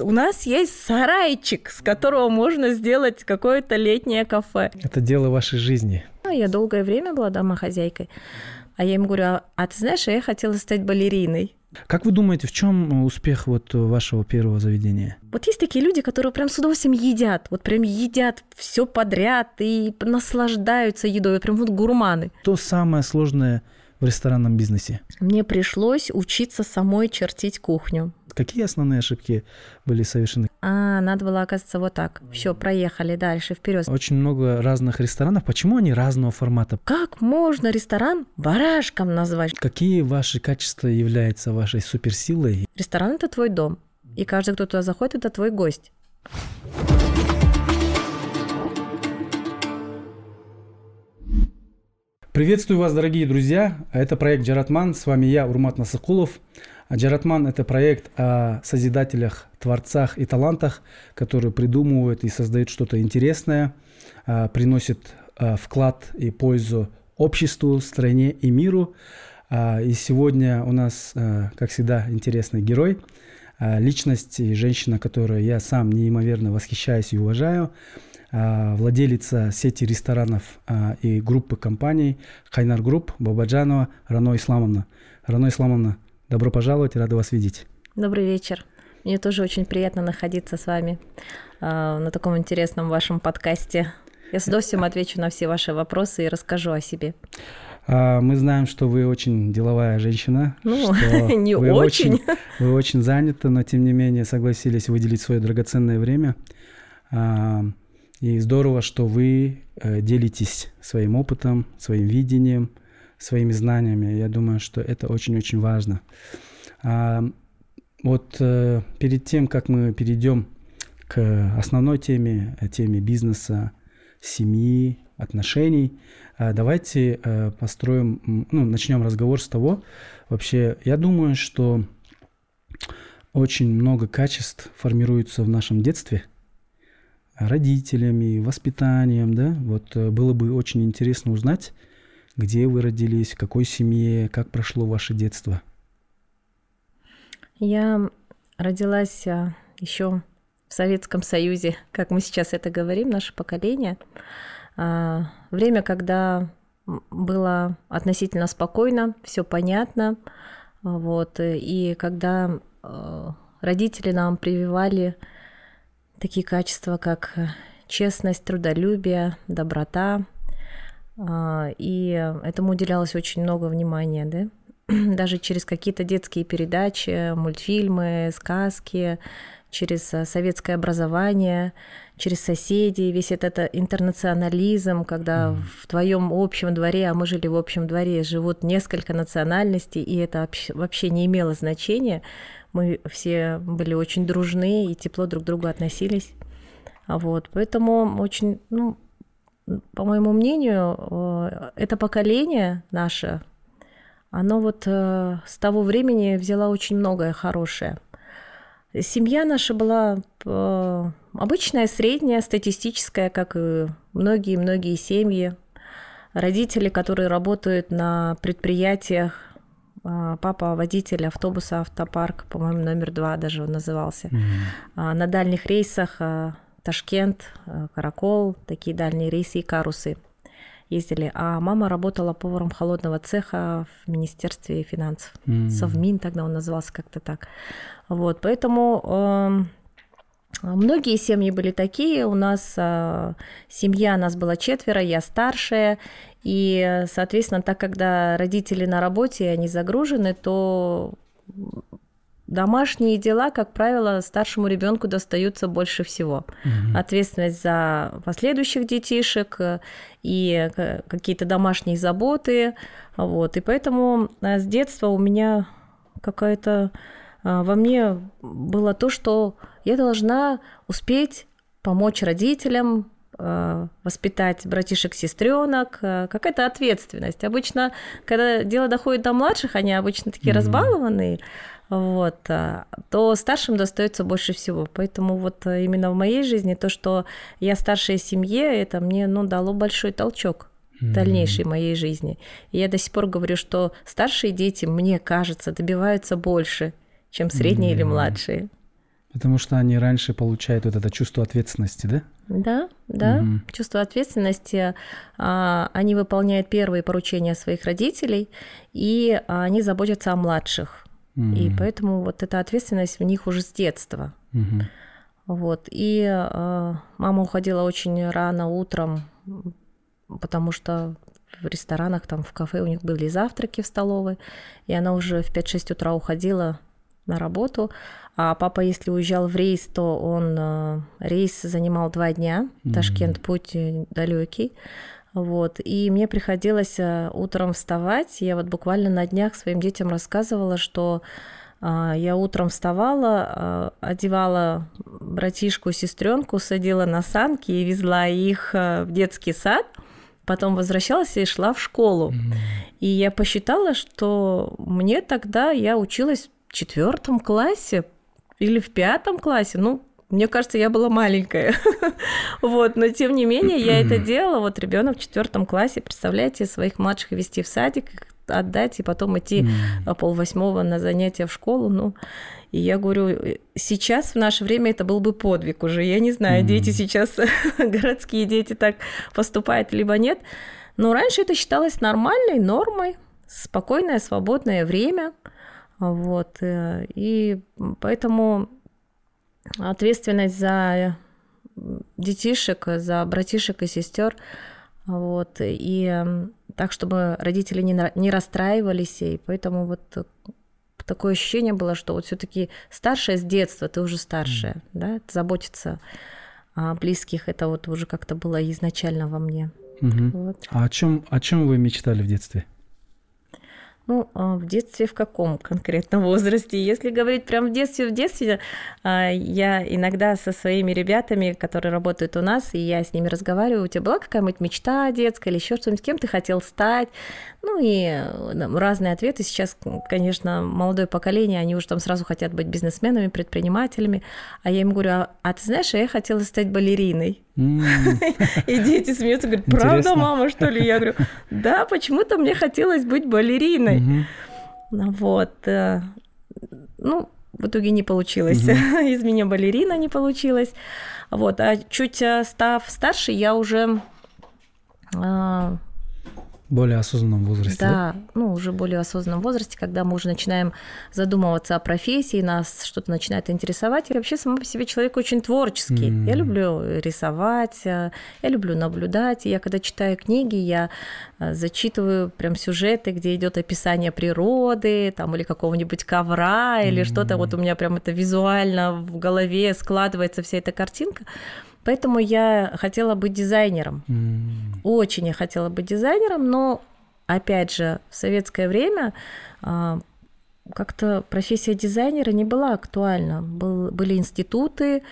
У нас есть сарайчик, с которого можно сделать какое-то летнее кафе. Это дело вашей жизни. Ну, я долгое время была домохозяйкой. А я ему говорю, а, а ты знаешь, я хотела стать балериной. Как вы думаете, в чем успех вот вашего первого заведения? Вот есть такие люди, которые прям с удовольствием едят, вот прям едят все подряд и наслаждаются едой, прям вот гурманы. То самое сложное в ресторанном бизнесе? Мне пришлось учиться самой чертить кухню. Какие основные ошибки были совершены? А, надо было, оказывается, вот так. Все, проехали дальше, вперед. Очень много разных ресторанов. Почему они разного формата? Как можно ресторан барашком назвать? Какие ваши качества являются вашей суперсилой? Ресторан – это твой дом. И каждый, кто туда заходит, это твой гость. Приветствую вас, дорогие друзья. Это проект Джаратман. С вами я, Урмат Насакулов. А Джаратман – это проект о созидателях, творцах и талантах, которые придумывают и создают что-то интересное, а, приносят а, вклад и пользу обществу, стране и миру. И сегодня у нас, как всегда, интересный герой, личность и женщина, которую я сам неимоверно восхищаюсь и уважаю, владелица сети ресторанов и группы компаний Хайнар Group Бабаджанова Рано Исламовна. Рано Исламовна, Добро пожаловать, рада вас видеть. Добрый вечер. Мне тоже очень приятно находиться с вами э, на таком интересном вашем подкасте. Я с удовольствием отвечу на все ваши вопросы и расскажу о себе. А, мы знаем, что вы очень деловая женщина. Ну, не вы очень. очень. Вы очень заняты, но тем не менее согласились выделить свое драгоценное время. А, и здорово, что вы э, делитесь своим опытом, своим видением – своими знаниями. Я думаю, что это очень-очень важно. А, вот э, перед тем, как мы перейдем к основной теме, э, теме бизнеса, семьи, отношений, э, давайте э, построим, ну, начнем разговор с того, вообще, я думаю, что очень много качеств формируется в нашем детстве родителями, воспитанием, да, вот э, было бы очень интересно узнать, где вы родились, в какой семье, как прошло ваше детство? Я родилась а, еще в Советском Союзе, как мы сейчас это говорим, наше поколение. А, время, когда было относительно спокойно, все понятно, вот, и когда а, родители нам прививали такие качества, как честность, трудолюбие, доброта, и этому уделялось очень много внимания, да? Даже через какие-то детские передачи, мультфильмы, сказки, через а, советское образование, через соседей, весь этот интернационализм, когда mm. в твоем общем дворе, а мы жили в общем дворе, живут несколько национальностей, и это вообще не имело значения. Мы все были очень дружны и тепло друг к другу относились. Вот, поэтому очень, ну, по моему мнению, э, это поколение наше, оно вот э, с того времени взяла очень многое хорошее. Семья наша была э, обычная, средняя, статистическая, как и многие-многие семьи. Родители, которые работают на предприятиях, папа водитель автобуса автопарк, по-моему, номер два даже он назывался. Mm-hmm. На дальних рейсах Ташкент, э, Каракол, такие дальние рейсы и карусы ездили. А мама работала поваром холодного цеха в Министерстве финансов. Mm. Совмин тогда он назывался как-то так. Вот, поэтому э, многие семьи были такие. У нас э, семья, нас было четверо, я старшая. И, соответственно, так когда родители на работе, они загружены, то Домашние дела, как правило, старшему ребенку достаются больше всего. Угу. Ответственность за последующих детишек э, и какие-то домашние заботы. Вот. И поэтому э, с детства у меня какая-то э, во мне было то, что я должна успеть помочь родителям, воспитать братишек, сестренок, какая-то ответственность. Обычно, когда дело доходит до младших, они обычно такие mm-hmm. разбалованные, вот, а, то старшим достается больше всего. Поэтому вот а, именно в моей жизни то, что я старшая семье, это мне ну, дало большой толчок в дальнейшей моей жизни. И я до сих пор говорю, что старшие дети, мне кажется, добиваются больше, чем средние mm-hmm. или младшие. Потому что они раньше получают вот это чувство ответственности, да? Да, да, угу. чувство ответственности. А, они выполняют первые поручения своих родителей, и они заботятся о младших. И поэтому вот эта ответственность в них уже с детства. Вот. И а, мама уходила очень рано утром, потому что в ресторанах, там в кафе у них были завтраки в столовой, и она уже в 5-6 утра уходила на работу, а папа, если уезжал в рейс, то он э, рейс занимал два дня, mm-hmm. Ташкент путь э, далекий, вот, и мне приходилось э, утром вставать, я вот буквально на днях своим детям рассказывала, что я утром вставала, одевала братишку, сестренку, садила на санки и везла их в детский сад – потом возвращалась и шла в школу. Mm-hmm. И я посчитала, что мне тогда я училась в четвертом классе или в пятом классе. Ну, мне кажется, я была маленькая. вот, но тем не менее, я это делала. Вот ребенок в четвертом классе, представляете, своих младших вести в садик, отдать и потом идти mm. полвосьмого на занятия в школу. Ну, и я говорю, сейчас в наше время это был бы подвиг уже. Я не знаю, mm. дети сейчас, городские дети так поступают, либо нет. Но раньше это считалось нормальной нормой, спокойное, свободное время. Вот. Э, и поэтому ответственность за детишек, за братишек и сестер вот, и так, чтобы родители не, не расстраивались, и поэтому вот такое ощущение было, что вот все-таки старшая с детства, ты уже старшая, mm. да, заботиться о близких, это вот уже как-то было изначально во мне. Угу. Вот. А о чем, о чем вы мечтали в детстве? Ну, а, в детстве в каком конкретном возрасте? Если говорить прям в детстве, в детстве, а, я иногда со своими ребятами, которые работают у нас, и я с ними разговариваю, у тебя была какая-нибудь мечта детская или еще что-нибудь, кем ты хотел стать? Ну и разные ответы. Сейчас, конечно, молодое поколение, они уже там сразу хотят быть бизнесменами, предпринимателями. А я им говорю, а, а ты знаешь, я хотела стать балериной. И дети смеются, говорят, правда, мама, что ли? Я говорю, да, почему-то мне хотелось быть балериной. Вот. Э, ну, в итоге не получилось. Из меня балерина не получилась. Вот. А чуть э, став старше, я уже а, более осознанном возрасте. Да, ну уже более осознанном возрасте, когда мы уже начинаем задумываться о профессии, нас что-то начинает интересовать. И вообще сама по себе человек очень творческий. Mm. Я люблю рисовать, э, я люблю наблюдать. И я когда читаю книги, я э, зачитываю прям сюжеты, где идет описание природы, там или какого-нибудь ковра, или mm. что-то. Вот у меня прям это визуально в голове складывается вся эта картинка. Поэтому я хотела быть дизайнером. Mm. Очень я хотела быть дизайнером, но опять же, в советское время а, как-то профессия дизайнера не была актуальна. Был, были институты,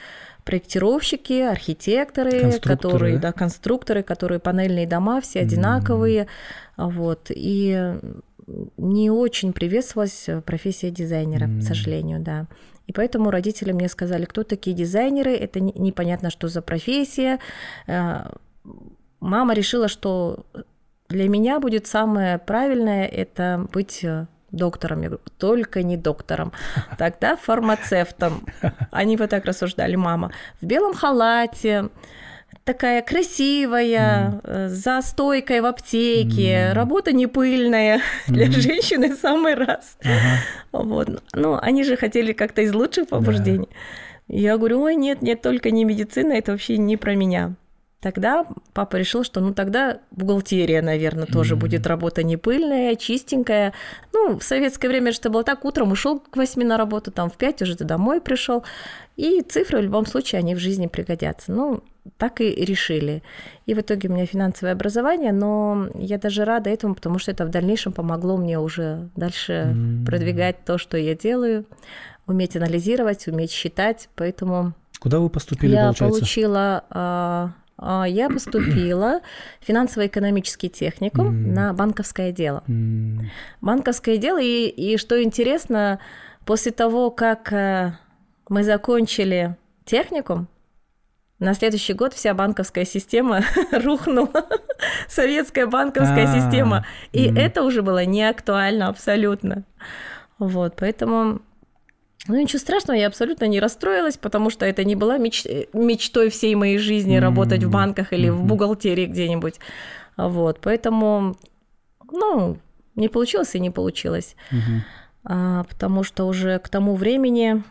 проектировщики, архитекторы, которые, да? конструкторы, которые панельные дома, все одинаковые, mm. вот, и не очень приветствовалась профессия дизайнера, mm. к сожалению, да. И поэтому родители мне сказали, кто такие дизайнеры, это непонятно, что за профессия. Э, мама решила, что для меня будет самое правильное это быть э, доктором. Я говорю, только не доктором. Тогда фармацевтом. Они вот так рассуждали, мама. В белом халате, такая красивая, mm. за стойкой в аптеке, mm. работа не пыльная, mm. для женщины самый раз. Ага. Вот. Ну, они же хотели как-то из лучших побуждений. Да. Я говорю, ой, нет, нет, только не медицина, это вообще не про меня. Тогда папа решил, что ну тогда бухгалтерия, наверное, тоже mm-hmm. будет работа не пыльная, чистенькая. Ну, в советское время же это было так, утром ушел к 8 на работу, там в 5 уже ты домой пришел. И цифры в любом случае, они в жизни пригодятся. Ну, так и решили. И в итоге у меня финансовое образование, но я даже рада этому, потому что это в дальнейшем помогло мне уже дальше mm-hmm. продвигать то, что я делаю, уметь анализировать, уметь считать, поэтому... Куда вы поступили, я получается? Получила а, а, я поступила в финансово-экономический техникум mm. на банковское дело. Mm. Банковское дело, и, и что интересно, после того, как э, мы закончили техникум, на следующий год вся банковская система рухнула, советская банковская а, система, и это уже было не актуально абсолютно. Вот, поэтому Ну, ничего страшного, я абсолютно не расстроилась, потому что это не была меч... мечтой всей моей жизни mm-hmm. работать в банках или mm-hmm. в бухгалтерии где-нибудь. Вот, поэтому, ну, не получилось и не получилось. Mm-hmm. А, потому что уже к тому времени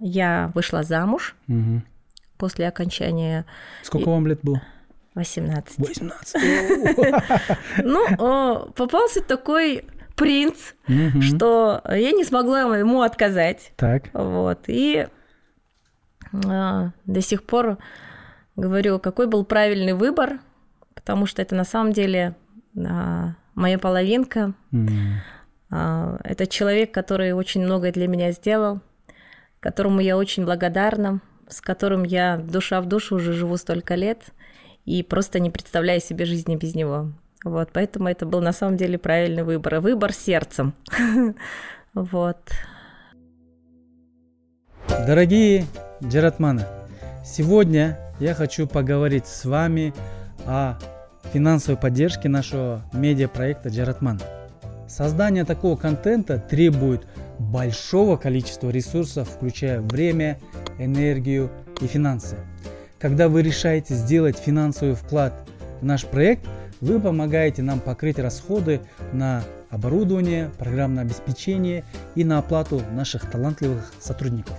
я вышла замуж mm-hmm. После окончания... Сколько вам лет было? 18. 18. Ну, попался такой принц, что я не смогла ему отказать. Так. Вот. И а, до сих пор говорю, какой был правильный выбор, потому что это на самом деле а, моя половинка. А, это человек, который очень многое для меня сделал, которому я очень благодарна, с которым я душа в душу уже живу столько лет и просто не представляю себе жизни без него. Вот, поэтому это был на самом деле правильный выбор. Выбор сердцем. Вот. Дорогие Джаратманы, сегодня я хочу поговорить с вами о финансовой поддержке нашего медиапроекта Джаратман. Создание такого контента требует большого количества ресурсов, включая время, энергию и финансы. Когда вы решаете сделать финансовый вклад в наш проект – вы помогаете нам покрыть расходы на оборудование, программное обеспечение и на оплату наших талантливых сотрудников.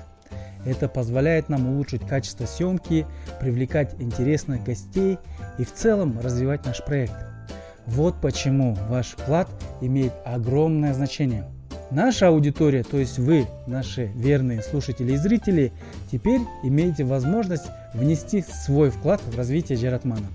Это позволяет нам улучшить качество съемки, привлекать интересных гостей и в целом развивать наш проект. Вот почему ваш вклад имеет огромное значение. Наша аудитория, то есть вы, наши верные слушатели и зрители, теперь имеете возможность внести свой вклад в развитие Джератмана.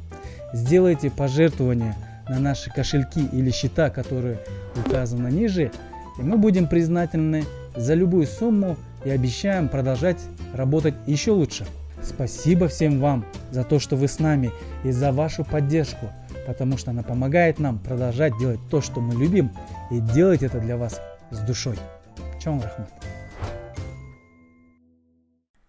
Сделайте пожертвования на наши кошельки или счета, которые указаны ниже, и мы будем признательны за любую сумму и обещаем продолжать работать еще лучше. Спасибо всем вам за то, что вы с нами и за вашу поддержку, потому что она помогает нам продолжать делать то, что мы любим, и делать это для вас с душой. Чаум Рахмат.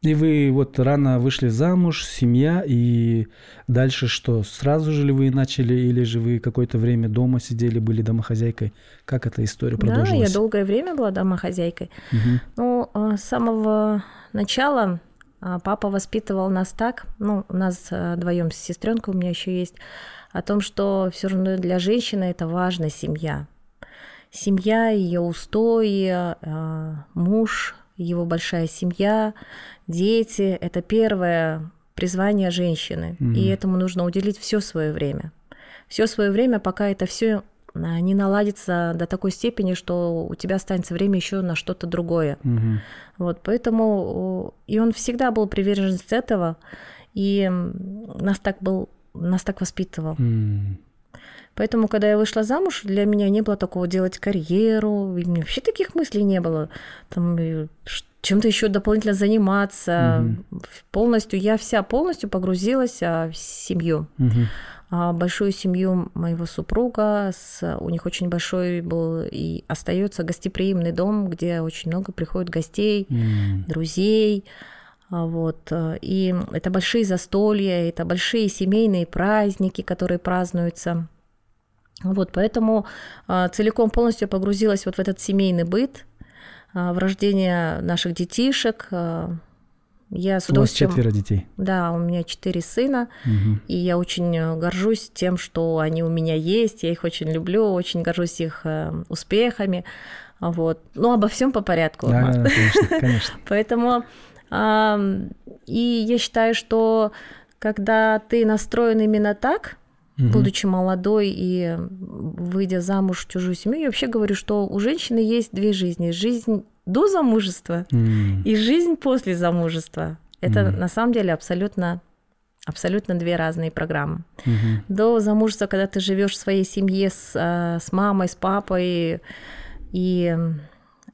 И вы вот рано вышли замуж, семья, и дальше что? Сразу же ли вы начали, или же вы какое-то время дома сидели, были домохозяйкой? Как эта история продолжилась? Да, я долгое время была домохозяйкой. Угу. Ну, с самого начала а, папа воспитывал нас так, ну, у нас а, вдвоем с сестренкой у меня еще есть, о том, что все равно для женщины это важна семья. Семья, ее устои, муж, его большая семья, дети – это первое призвание женщины, mm-hmm. и этому нужно уделить все свое время. Все свое время, пока это все а, не наладится до такой степени, что у тебя останется время еще на что-то другое. Mm-hmm. Вот, поэтому и он всегда был приверженец этого, и нас так был, нас так воспитывал. Mm-hmm. Поэтому, когда я вышла замуж, для меня не было такого делать карьеру, и у меня вообще таких мыслей не было. Там чем-то еще дополнительно заниматься. Угу. Полностью, я вся полностью погрузилась а, в семью. А, большую семью моего супруга, с, у них очень большой был и остается гостеприимный дом, где очень много приходит гостей, угу. друзей. А, вот. И это большие застолья, это большие семейные праздники, которые празднуются. Вот, поэтому а, целиком полностью погрузилась вот в этот семейный быт, а, в рождение наших детишек. Я с удовольствием... У вас четверо детей? Да, у меня четыре сына, угу. и я очень э, горжусь тем, что они у меня есть, я их очень люблю, очень горжусь их э, успехами, вот. Ну, обо всем по порядку. Да, конечно, конечно. Поэтому, и я считаю, что когда ты настроен именно так, угу. будучи молодой и выйдя замуж в чужую семью, я вообще говорю, что у женщины есть две жизни. Жизнь до замужества mm. и жизнь после замужества. Это mm. на самом деле абсолютно абсолютно две разные программы. Mm-hmm. До замужества, когда ты живешь в своей семье с, а, с мамой, с папой, и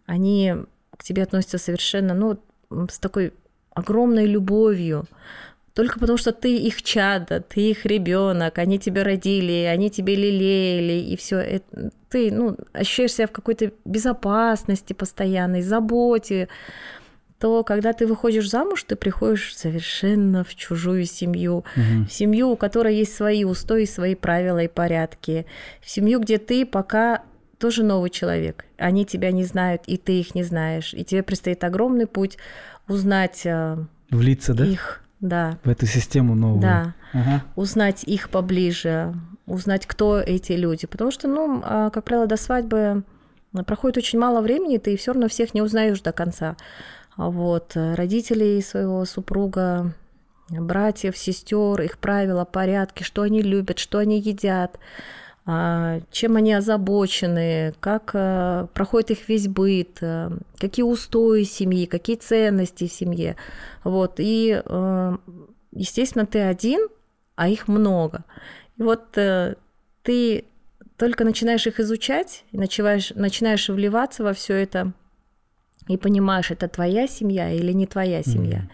они к тебе относятся совершенно, ну, с такой огромной любовью только потому, что ты их чадо, ты их ребенок, они тебя родили, они тебе лелеяли, и все. Ты ну, ощущаешь себя в какой-то безопасности постоянной, заботе то когда ты выходишь замуж, ты приходишь совершенно в чужую семью, угу. в семью, у которой есть свои устои, свои правила и порядки, в семью, где ты пока тоже новый человек. Они тебя не знают, и ты их не знаешь. И тебе предстоит огромный путь узнать э, Влиться, да? их, да, В эту систему новую. да, Ага. узнать их поближе, узнать, кто эти люди. Потому что, ну, а, как правило, до свадьбы проходит очень мало времени, ты все равно всех не узнаешь до конца. А Вот э, родителей своего супруга, братьев, сестер, их правила, порядки, что они любят, что они едят, чем они озабочены, как э, проходит их весь быт, э, какие устои семьи, какие ценности в семье. Вот. И, естественно, ты один, а их много. И вот э, ты только начинаешь их изучать, начинаешь, начинаешь вливаться во все это, и понимаешь, это твоя семья или не твоя семья.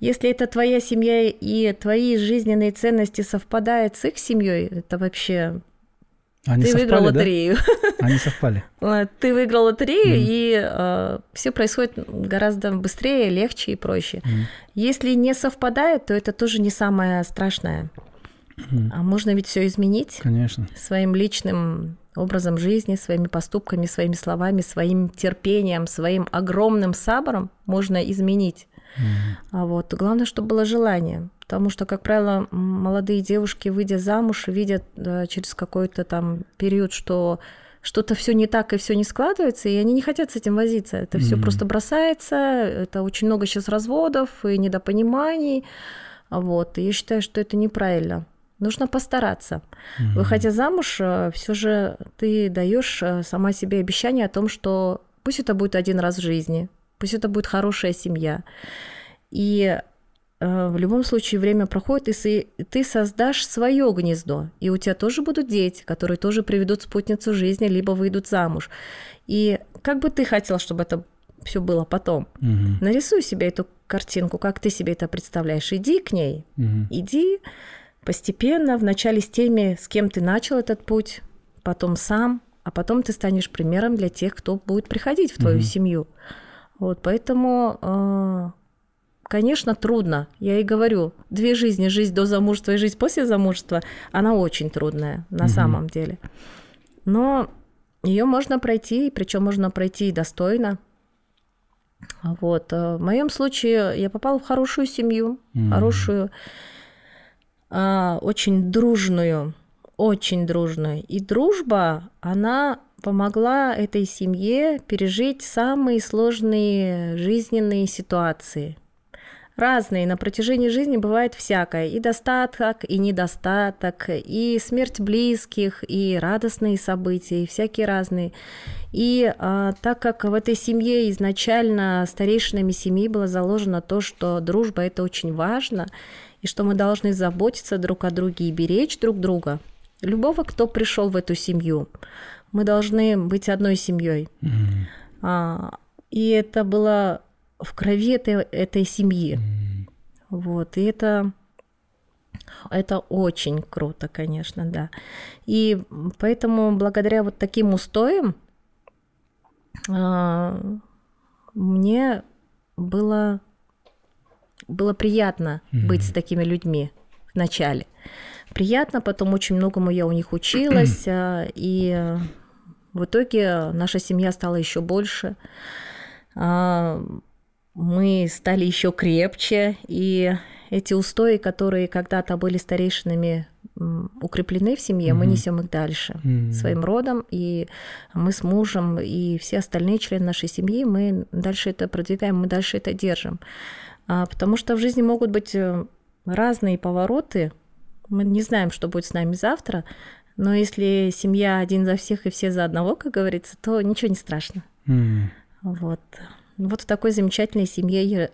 Если это твоя семья и твои жизненные ценности совпадают с их семьей, это вообще Они ты выиграл совпали, да? лотерею. Они совпали. Э, Ты выиграл лотерею, Мгм. и все происходит гораздо быстрее, легче и проще. Мгм. Если не совпадает, то это тоже не самое страшное. Мгм. А можно ведь все изменить Конечно. своим личным образом жизни, своими поступками, своими словами, своим терпением, своим огромным сабором можно изменить. А вот главное, чтобы было желание. Потому что, как правило, молодые девушки, выйдя замуж, видят э, через какой-то там период, что что-то все не так и все не складывается, и они не хотят с этим возиться. Это все Мгм. просто бросается. Это очень много сейчас разводов и недопониманий. Вот. И я считаю, что это неправильно. Нужно постараться. Мгм. Выходя замуж, все же ты даешь э, сама себе обещание о том, что пусть это будет один раз в жизни, пусть это будет хорошая семья. И э, в любом случае время проходит, и ты создашь свое гнездо, и у тебя тоже будут дети, которые тоже приведут спутницу жизни, либо выйдут замуж. И как бы ты хотел, чтобы это все было потом? Мгм. Нарисуй себе эту картинку, как ты себе это представляешь. Иди к ней, Мгм. Иди постепенно, вначале с теми, с кем ты начал этот путь, потом сам, а потом ты станешь примером для тех, кто будет приходить в твою Мгм. семью. Вот, поэтому, э, конечно, трудно. Я и говорю, две жизни, жизнь до замужества и жизнь после замужества, она очень трудная на Мгм. самом деле. Но ее можно пройти, причем можно пройти и достойно. Вот. э, В моем случае я попала в хорошую семью, Мгм. хорошую, а, очень дружную, очень дружную. И дружба, она помогла этой семье пережить самые сложные жизненные ситуации. Разные. На протяжении жизни бывает всякое. И достаток, и недостаток, и смерть близких, и радостные события, и всякие разные. И а, так как в этой семье изначально старейшинами семьи было заложено то, что дружба это очень важно, и что мы должны заботиться друг о друге и беречь друг друга. Любого, кто пришел в эту семью, мы должны быть одной семьей. Мгм. А, и это было в крови этой, этой семьи. М. Вот, и это, это очень круто, конечно, да. И поэтому благодаря вот таким устоям а, мне было, было приятно быть с такими людьми вначале. Приятно, потом очень многому я у них училась, а, и в итоге наша семья стала еще больше. А, Мы стали еще крепче, и эти устои, которые когда-то были старейшинами укреплены в семье, мы Мгм. несем их дальше М. своим родом, и мы с мужем, и все остальные члены нашей семьи, мы дальше это продвигаем, мы дальше это держим. А, Потому что в жизни могут быть э, разные повороты, мы не знаем, что будет с нами завтра, но если семья один за всех и все за одного, как говорится, то ничего не страшно. М. Вот. Вот в такой замечательной семье я,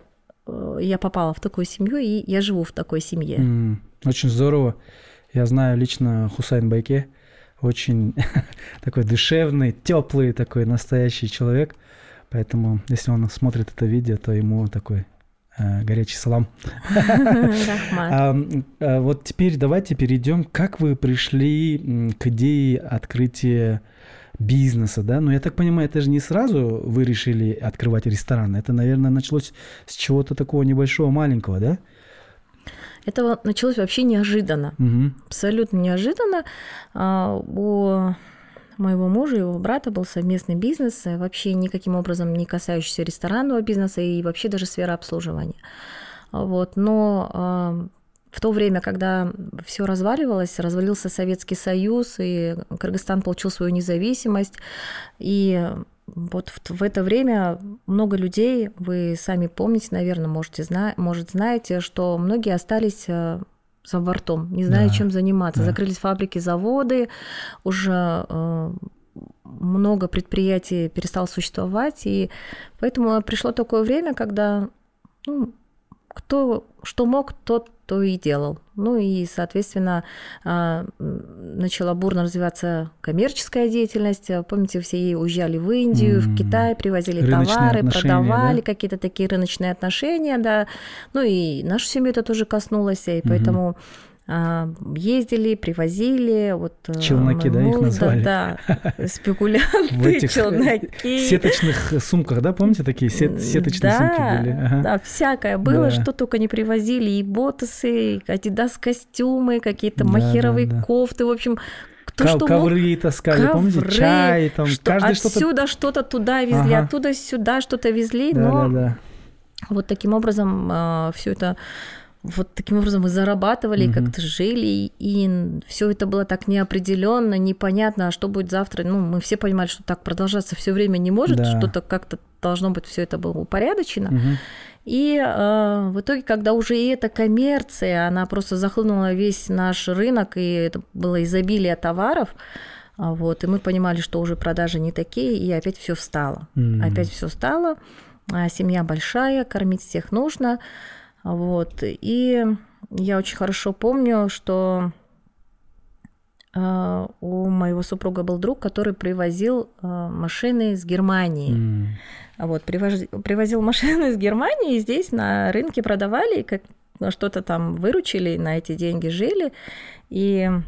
э, я попала в такую семью, и я живу в такой семье. М. Очень здорово. Я знаю лично Хусайн Байке. Очень такой душевный, теплый такой настоящий человек. Поэтому, если он смотрит это видео, то ему такой горячий салам. А, а вот теперь давайте перейдем, как вы пришли к идее открытия бизнеса, да? Ну, я так понимаю, это же не сразу вы решили открывать ресторан. Это, наверное, началось с чего-то такого небольшого, маленького, да? Это началось вообще неожиданно. Абсолютно неожиданно. А, У моего мужа и его брата был совместный бизнес, вообще никаким образом не касающийся ресторанного бизнеса и вообще даже сферы обслуживания. Вот. Но в то время, когда все разваливалось, развалился Советский Союз, и Кыргызстан получил свою независимость, и вот в, в это время много людей, вы сами помните, наверное, можете зна может, знаете, что многие остались э, за бортом, не зная, да, чем заниматься. Да. Закрылись фабрики, заводы, уже э, много предприятий перестало существовать, и поэтому пришло такое время, когда ну, кто что мог, тот то и делал. Ну и, соответственно, а, начала бурно развиваться коммерческая деятельность. Помните, все уезжали в Индию, mm-hmm. в Китай, привозили рыночные товары, продавали да? какие-то такие рыночные отношения, да. Ну и нашу семью это тоже коснулось, и поэтому mm-hmm а, ездили, привозили, вот э, челноки, да, их назвали, да, спекулянты, челноки, сеточных сумках, да, помните такие сет, сеточные да, сумки были? Ага. Да, всякое было, да. что только не привозили, и ботасы, и адидас костюмы, какие-то да, махеровые да, да. кофты, в общем, кто Ко- что ковры мог... таскали, ковры, помните, чай, там, что, каждый отсюда что-то... что-то туда везли, ага. оттуда сюда что-то везли, да, но да, да. вот таким образом э, все это вот таким образом мы зарабатывали, mm-hmm. как-то жили, и все это было так неопределенно, непонятно, а что будет завтра. Ну, мы все понимали, что так продолжаться все время не может, да. что-то как-то должно быть все это было упорядочено. Mm-hmm. И э, в итоге, когда уже и эта коммерция, она просто захлынула весь наш рынок, и это было изобилие товаров, а, вот, и мы понимали, что уже продажи не такие, и опять все встало. Mm-hmm. Опять все встало. А семья большая, кормить всех нужно. Вот. И я очень хорошо помню, что э, у моего супруга был друг, который привозил э, машины из Германии. Mm. Вот, привозил, привозил машины из Германии, и здесь на рынке продавали, как что-то там выручили, на эти деньги жили. И а,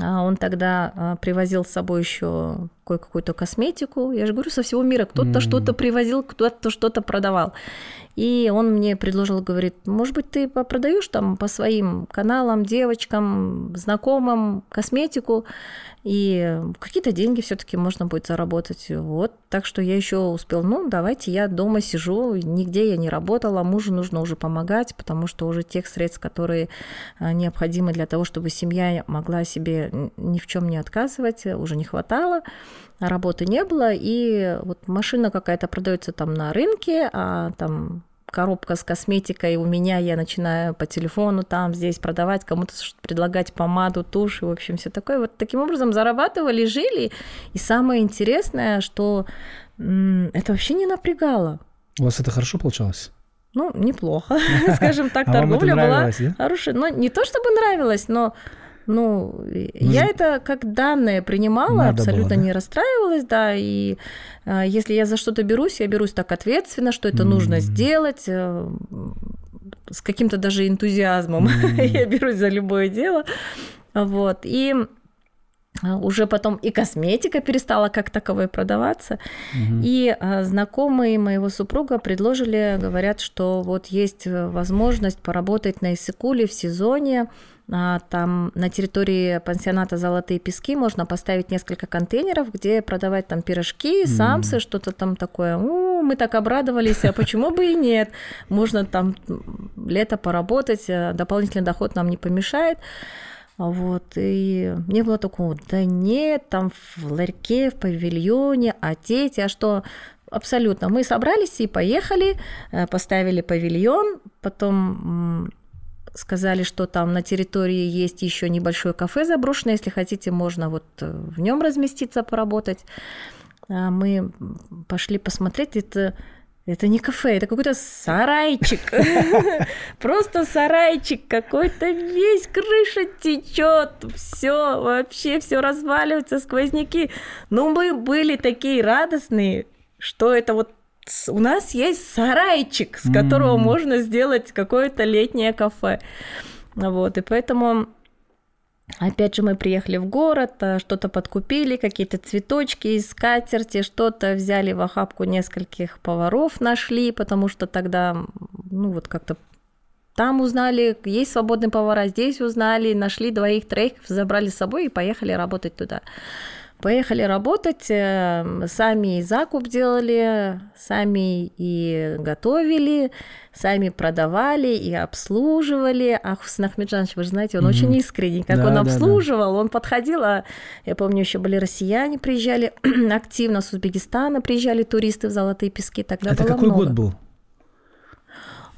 он тогда привозил с собой еще кое-какую-то косметику. Я же говорю, со всего мира кто-то mm. что-то привозил, кто-то что-то продавал. И он мне предложил, говорит, может быть, ты продаешь там по своим каналам, девочкам, знакомым косметику, и какие-то деньги все-таки можно будет заработать. Вот, так что я еще успел, ну, давайте я дома сижу, нигде я не работала, мужу нужно уже помогать, потому что уже тех средств, которые а, необходимы для того, чтобы семья могла себе ни в чем не отказывать, уже не хватало работы не было, и вот машина какая-то продается там на рынке, а там коробка с косметикой у меня, я начинаю по телефону там, здесь продавать, кому-то предлагать помаду, тушь, и, в общем, все такое. Вот таким образом зарабатывали, жили. И самое интересное, что это вообще не напрягало. У вас это хорошо получалось? Ну, неплохо, скажем так, торговля была хорошая. Но не то чтобы нравилось, но ну, ну, я это как данное принимала, абсолютно было, да? не расстраивалась, да, и э, если я за что-то берусь, я берусь так ответственно, что это mm-hmm. нужно сделать, э, с каким-то даже энтузиазмом mm-hmm. я берусь за любое дело, вот, и а, уже потом и косметика перестала как таковой продаваться. Угу. И а, знакомые моего супруга предложили, говорят, что вот есть возможность поработать на Иссыкуле в сезоне. А, там на территории пансионата «Золотые пески» можно поставить несколько контейнеров, где продавать там пирожки, самсы, mm. что-то там такое. У, мы так обрадовались, а почему бы и нет? Можно там лето поработать, дополнительный доход нам не помешает. Вот, и не было такого, да нет, там в ларьке, в павильоне, а дети, а что? Абсолютно. Мы собрались и поехали, э, поставили павильон, потом сказали, что там на территории есть еще небольшое кафе заброшенное, если хотите, можно вот э, в нем разместиться, поработать. А мы пошли посмотреть, это это не кафе, это какой-то сарайчик. Просто сарайчик какой-то, весь крыша течет, все, вообще все разваливается, сквозняки. Но мы были такие радостные, что это вот у нас есть сарайчик, с которого можно сделать какое-то летнее кафе. Вот, и поэтому Опять же, мы приехали в город, э, что-то подкупили, какие-то цветочки из скатерти, что-то взяли в охапку нескольких поваров, нашли, потому что тогда, ну вот как-то там узнали, есть свободные повара, здесь узнали, нашли двоих-троих, забрали с собой и поехали работать туда. Поехали работать, э, сами и закуп делали, сами и готовили, сами продавали и обслуживали. А Хусан Ахмеджанович, вы же знаете, он mm очень искренний. Как да, он обслуживал, да. он подходил, а я помню, еще были россияне, приезжали активно с Узбекистана, приезжали туристы в Золотые Пески. Тогда Это было какой много. год был?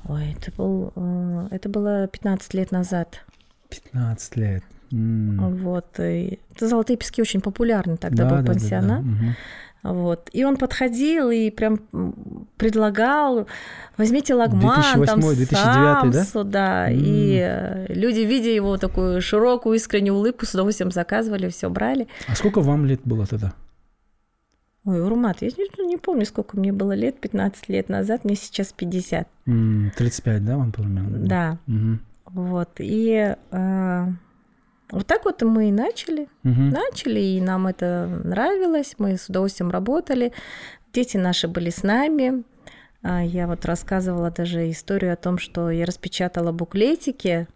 Ой, это, был, э, это было 15 лет назад. 15 лет. Mm. Вот. И золотые пески очень популярны тогда да, был да, пансионат. Да, да, да. Вот. И он подходил и прям предлагал, возьмите лагман, 2008, там 2009, самсу, да? да. Mm. И э, люди, видя его такую широкую, искреннюю улыбку, с удовольствием заказывали, все брали. А сколько вам лет было тогда? Ой, Урмат, я не, не помню, сколько мне было лет, 15 лет назад, мне сейчас 50. Mm, 35, да, вам примерно? Да. Mm-hmm. Вот. И э, вот так вот мы и начали. Угу. Начали, и нам это нравилось. Мы с удовольствием работали. Дети наши были с нами. А, я вот рассказывала даже историю о том, что я распечатала буклетики,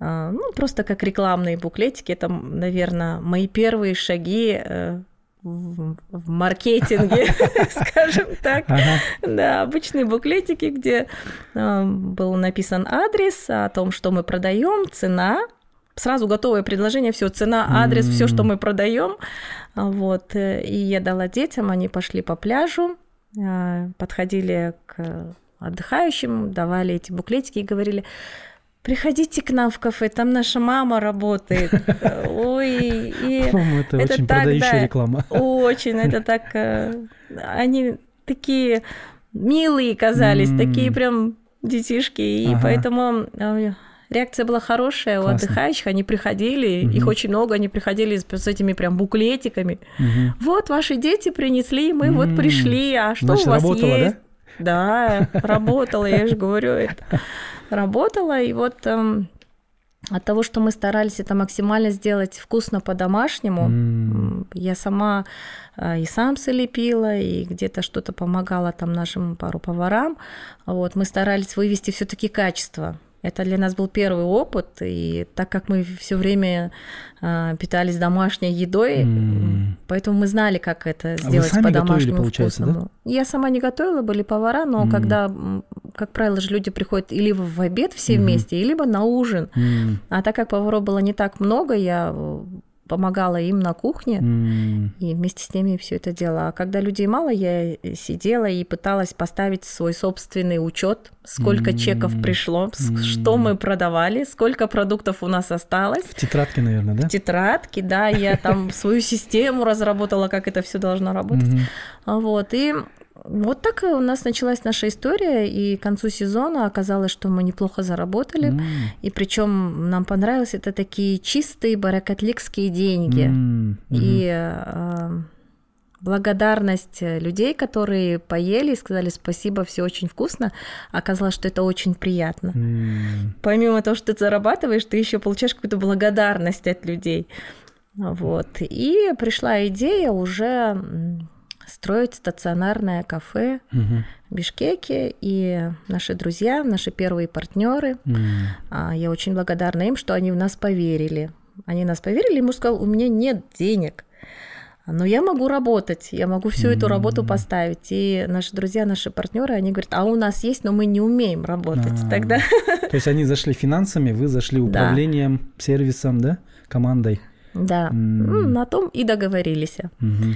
а, ну, просто как рекламные буклетики. Это, наверное, мои первые шаги э, в, в маркетинге, скажем так. Да, обычные буклетики, где э, был написан адрес о том, что мы продаем, цена, сразу готовое предложение, все, цена, адрес, все, что мы продаем. Вот. Э, и я дала детям, они пошли по пляжу, э, подходили к отдыхающим, давали эти буклетики и говорили, приходите к нам в кафе, там наша мама работает. Ой, и это, это очень так, продающая да, реклама. Очень, это так, э, они такие милые казались, mm. такие прям детишки, и ага. поэтому реакция была хорошая Классно. у отдыхающих, они приходили, угу. их очень много, они приходили с, с этими прям буклетиками. Угу. Вот ваши дети принесли, мы угу. вот пришли, а что Значит, у вас работала, есть? Да? Да, работала, я же говорю, это работала, и вот эм, от того, что мы старались это максимально сделать вкусно по-домашнему, mm. я сама э, и сам лепила, и где-то что-то помогала там нашим пару поварам. Вот, мы старались вывести все таки качество. Это для нас был первый опыт, и так как мы все время э, питались домашней едой, mm. поэтому мы знали, как это сделать а по-домашнему вкусному. Да? Я сама не готовила, были повара, но mm. когда, как правило, же люди приходят или в обед все mm. вместе, либо на ужин. Mm. А так как поваров было не так много, я помогала им на кухне mm. и вместе с ними все это делала. А когда людей мало, я сидела и пыталась поставить свой собственный учет, сколько mm. чеков пришло, mm. что мы продавали, сколько продуктов у нас осталось. В тетрадке, наверное, да? В тетрадке, да. Я там свою систему разработала, как это все должно работать. Mm-hmm. Вот и вот так у нас началась наша история, и к концу сезона оказалось, что мы неплохо заработали, mm. и причем нам понравилось это такие чистые баракатликские деньги, mm. Mm-hmm. и э, благодарность людей, которые поели и сказали спасибо, все очень вкусно, оказалось, что это очень приятно. Mm. Помимо того, что ты зарабатываешь, ты еще получаешь какую-то благодарность от людей. Вот. И пришла идея уже строить стационарное кафе угу. в Бишкеке. И наши друзья, наши первые партнеры, угу. я очень благодарна им, что они в нас поверили. Они нас поверили, и муж сказал, у меня нет денег, но я могу работать, я могу всю эту работу поставить. И наши друзья, наши партнеры, они говорят, а у нас есть, но мы не умеем работать. А-а-а. Тогда. То есть они зашли финансами, вы зашли управлением, да. сервисом, да, командой. Да, м-м. на том и договорились. Угу.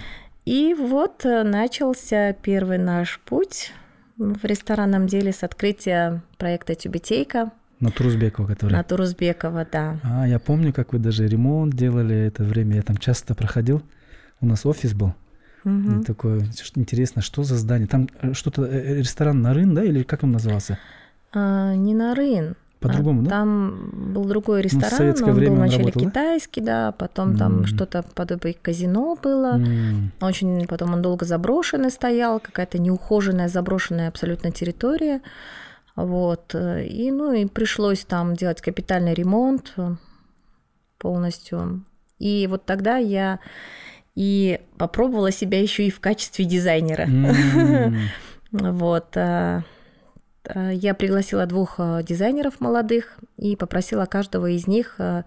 И вот э, начался первый наш путь в ресторанном деле с открытия проекта «Тюбетейка». На Турузбекова, который? На Турузбекова, да. А, я помню, как вы даже ремонт делали это время. Я там часто проходил. У нас офис был. Угу. И такое, интересно, что за здание? Там э, что-то, э, ресторан Нарын, да, или как он назывался? А, не Нарын. По-другому, да? Там был другой ну, ресторан, ну, он был вначале работал, китайский, да, потом mm. там что-то подобие казино было. Mm. Очень потом он долго заброшенный стоял, какая-то неухоженная, заброшенная абсолютно территория. Вот. И, ну, и пришлось там делать капитальный ремонт полностью. И вот тогда я и попробовала себя еще и в качестве дизайнера. Mm. вот. Э, я пригласила двух э, дизайнеров молодых и попросила каждого из них э,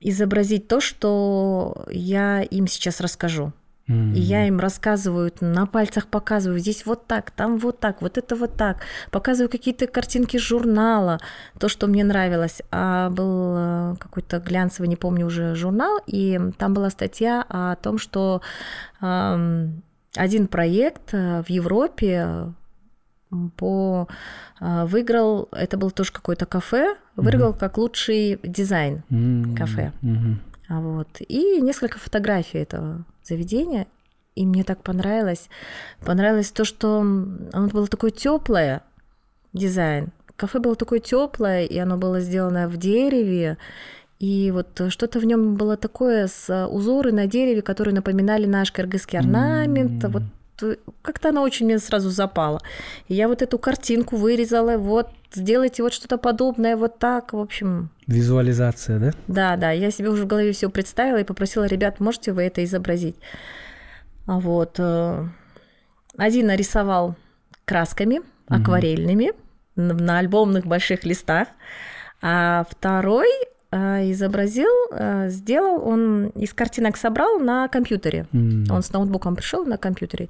изобразить то, что я им сейчас расскажу. И я им рассказываю, на пальцах показываю, здесь вот так, там вот так, вот это вот так. Показываю какие-то картинки журнала, то, что мне нравилось. А был какой-то глянцевый, не помню уже, журнал, и там была статья о том, что э, один проект в Европе по выиграл, это был тоже какое-то кафе, выиграл mm-hmm. как лучший дизайн mm-hmm. кафе. Mm-hmm. Вот. И несколько фотографий этого заведения. И мне так понравилось. Понравилось то, что оно было такое теплое, дизайн. Кафе было такое теплое, и оно было сделано в дереве. И вот что-то в нем было такое с узоры на дереве, которые напоминали наш кыргызский орнамент. Mm-hmm. Вот как-то она очень мне сразу запала. И я вот эту картинку вырезала, вот сделайте вот что-то подобное, вот так, в общем. Визуализация, да? Да, да, я себе уже в голове все представила и попросила ребят, можете вы это изобразить? А вот. Э, один нарисовал красками акварельными угу. на альбомных больших листах, а второй Э, изобразил, э, сделал, он из картинок собрал на компьютере. Mm. Он с ноутбуком пришел на компьютере.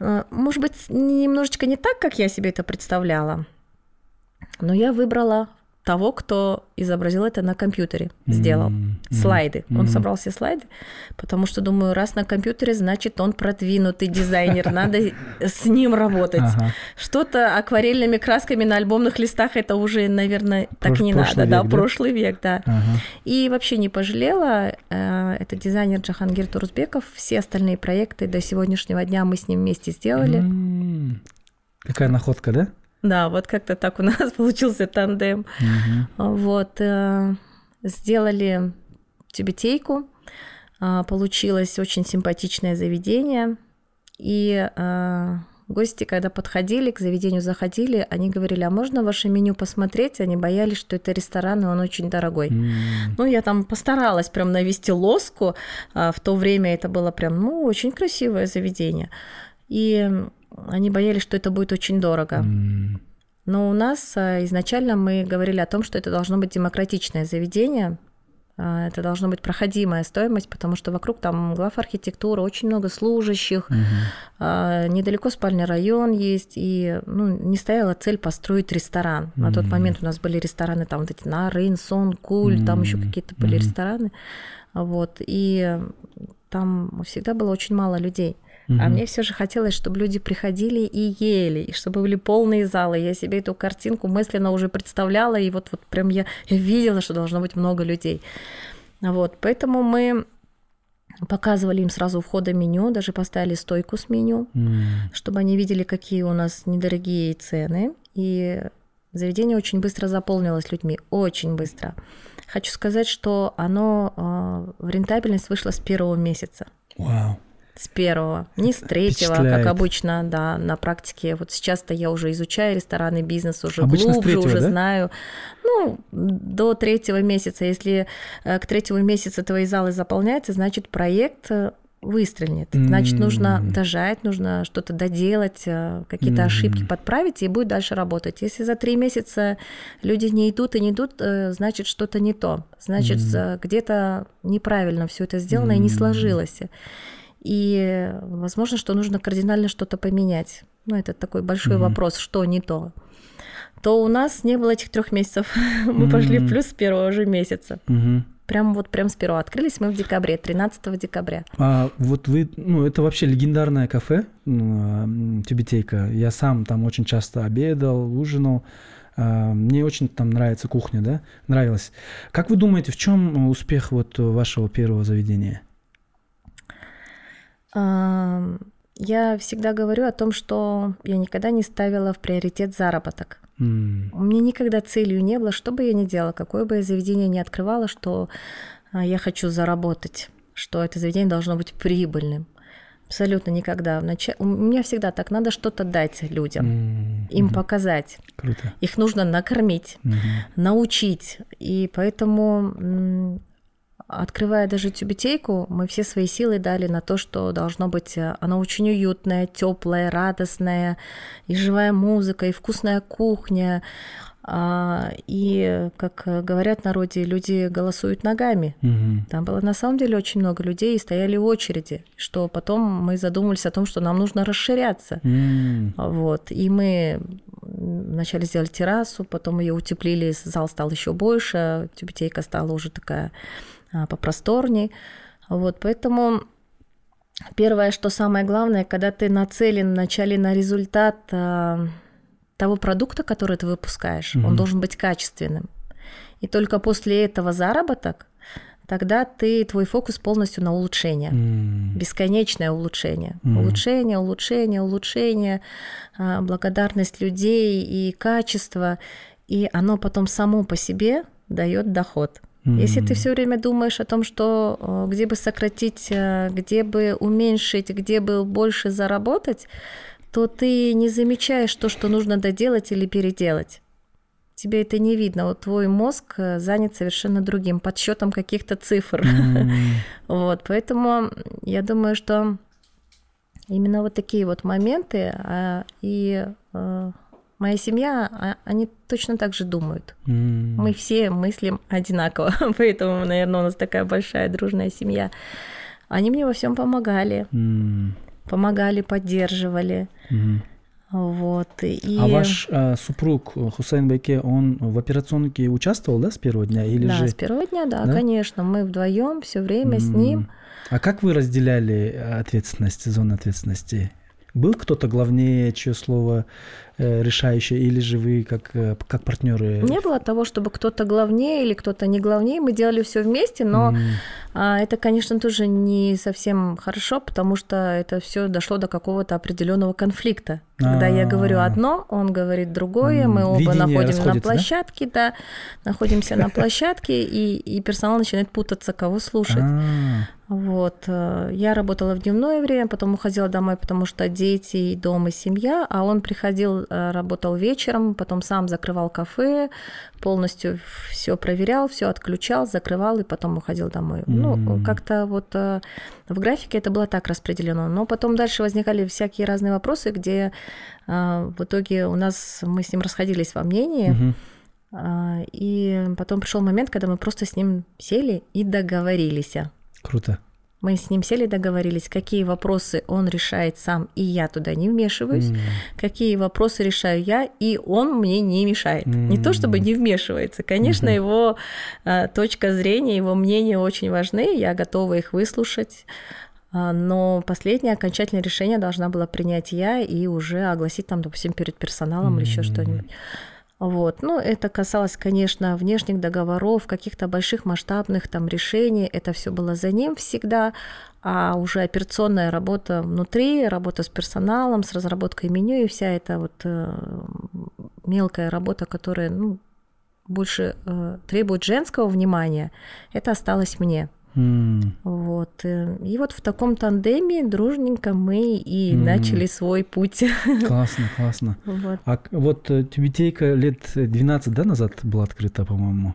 Э, может быть, немножечко не так, как я себе это представляла, но я выбрала того, кто изобразил это на компьютере, сделал mm-hmm. слайды. Mm-hmm. Он собрал все слайды, потому что думаю, раз на компьютере, значит, он продвинутый дизайнер, надо с ним работать. Что-то акварельными красками на альбомных листах это уже, наверное, так не надо, да, прошлый век, да. И вообще не пожалела. Э, это дизайнер Джахангир Турузбеков. Все остальные проекты до сегодняшнего дня мы с ним вместе сделали. Какая находка, да? Да, вот как-то так у нас получился тандем. Угу. Вот. Э, сделали тюбетейку. А, получилось очень симпатичное заведение. И э, гости, когда подходили к заведению, заходили, они говорили, а можно ваше меню посмотреть? Они боялись, что это ресторан, и он очень дорогой. Mm. Ну, я там постаралась прям навести лоску. А, в то время это было прям, ну, очень красивое заведение. И они боялись, что это будет очень дорого. Mm. Но у нас э, изначально мы говорили о том, что это должно быть демократичное заведение, э, это должно быть проходимая стоимость, потому что вокруг там глав архитектуры, очень много служащих, угу. недалеко спальный район есть, и ну, не стояла цель построить ресторан. На угу. тот момент у нас были рестораны там вот эти Нарын, Сон, Куль, угу. там еще какие-то были рестораны, вот, и там всегда было очень мало людей. Угу. А мне все же хотелось, чтобы люди приходили и ели, и чтобы были полные залы. Я себе эту картинку мысленно уже представляла, и вот, вот прям я, я видела, что должно быть много людей. Вот, поэтому мы показывали им сразу входа меню, даже поставили стойку с меню, mm. чтобы они видели, какие у нас недорогие цены. И заведение очень быстро заполнилось людьми, очень быстро. Хочу сказать, что оно э, в рентабельность вышло с первого месяца. Wow. С первого, не с третьего, как обычно, да, на практике. Вот сейчас-то я уже изучаю ресторанный бизнес, уже обычно глубже, третьего, уже да? знаю. Ну, до третьего месяца. Если э, к третьему месяцу твои залы заполняются, значит, проект э, выстрелит. Значит, нужно дожать, нужно что-то доделать, э, какие-то mm ошибки подправить, и будет дальше работать. Если за три месяца люди не идут и не идут, значит, что-то не то. Значит, mm где-то неправильно все это сделано и не сложилось. И возможно, что нужно кардинально что-то поменять. Ну, это такой большой mm-hmm. вопрос, что не то. То у нас не было этих трех месяцев. мы mm-hmm. пошли в плюс с первого же месяца. Mm-hmm. Прям вот прям с первого открылись мы в декабре, 13 декабря. А вот вы, ну это вообще легендарное кафе ну, Тюбетейка. Я сам там очень часто обедал, ужинал. А, мне очень там нравится кухня, да? Нравилось. Как вы думаете, в чем успех вот вашего первого заведения? Я всегда говорю о том, что я никогда не ставила в приоритет заработок. Mm. У меня никогда целью не было, что бы я ни делала, какое бы я заведение ни открывала, что а, я хочу заработать, что это заведение должно быть прибыльным. Абсолютно никогда. У меня всегда так, надо что-то дать людям, mm-hmm. им показать. Круто. Их нужно накормить, mm-hmm. научить. И поэтому Открывая даже тюбетейку, мы все свои силы дали на то, что должно быть э, она очень уютная, теплая, радостная, и живая музыка, и вкусная кухня. А, и, как говорят в народе, люди голосуют ногами. Мгм. Там было на самом деле очень много людей и стояли в очереди, что потом мы задумались о том, что нам нужно расширяться. М. Вот. И мы вначале сделали террасу, потом ее утеплили, зал стал еще больше, тюбетейка стала уже такая попросторней. Вот, поэтому первое, что самое главное, когда ты нацелен вначале на результат а, того продукта, который ты выпускаешь, он Мгм. должен быть качественным. И только после этого заработок, тогда ты, твой фокус полностью на улучшение М. бесконечное улучшение. Мгм. Улучшение, улучшение, улучшение, а, благодарность людей и качество. И оно потом само по себе дает доход. Если ты все время думаешь о том, что э, где бы сократить, э, где бы уменьшить, где бы больше заработать, то ты не замечаешь то, что нужно доделать или переделать. Тебе это не видно. Вот твой мозг э, занят совершенно другим, подсчетом каких-то цифр. М. Вот, поэтому я думаю, что именно вот такие вот моменты, а, и э, моя семья, а, они точно так же думают. М. Мы все мыслим одинаково, поэтому, наверное, у нас такая большая дружная семья. Они мне во всем помогали, М. помогали, поддерживали. Мгм. Вот. И... А ваш а, супруг э, Хусейн Беке, он в операционке участвовал, да, с первого дня? Или да, же... с первого дня, да, Да? конечно. Мы вдвоем все время с М. ним. А как вы разделяли э, ответственность, зону ответственности? Был кто-то главнее, чье слово э, решающее, или же вы как, э, как партнеры? Не было того, чтобы кто-то главнее или кто-то не главнее. Мы делали все вместе, но. А это, конечно, тоже не совсем хорошо, потому что это все дошло до какого-то определенного конфликта. Когда я говорю А. одно, он говорит другое, мы оба находимся на расходится, да? площадке, да, находимся на площадке, и, и персонал начинает путаться, кого слушать. А, Вот. э, Я работала в дневное время, потом уходила домой, потому что дети, дом и семья, а он приходил, э, работал вечером, потом сам закрывал кафе, полностью все проверял, все отключал, закрывал и потом уходил домой. Ну, М. как-то вот э, в графике это было так распределено. Но потом дальше возникали всякие разные вопросы, где э, в итоге у нас мы с ним расходились во мнении. А, И потом пришел момент, когда мы просто с ним сели и договорились. Круто. Мы с ним сели, договорились, какие вопросы он решает сам, и я туда не вмешиваюсь, М. какие вопросы решаю я, и он мне не мешает. Не то чтобы не вмешивается. Конечно, Мгм. его а, точка зрения, его мнение очень важны, я готова их выслушать. А, Но последнее окончательное решение должна была принять я и уже огласить там, допустим, перед персоналом или еще что-нибудь. Вот. Ну, это касалось, конечно, внешних договоров, каких-то больших масштабных там решений. Это все было за ним всегда. А уже операционная работа внутри, работа с персоналом, с разработкой меню и вся эта вот э, мелкая работа, которая ну, больше э, требует женского внимания, это осталось мне. М. Вот. э, И вот в таком тандеме дружненько мы и М. начали свой путь. Классно, классно. Вот. А вот э, тюбетейка лет 12, да, назад была открыта, по-моему?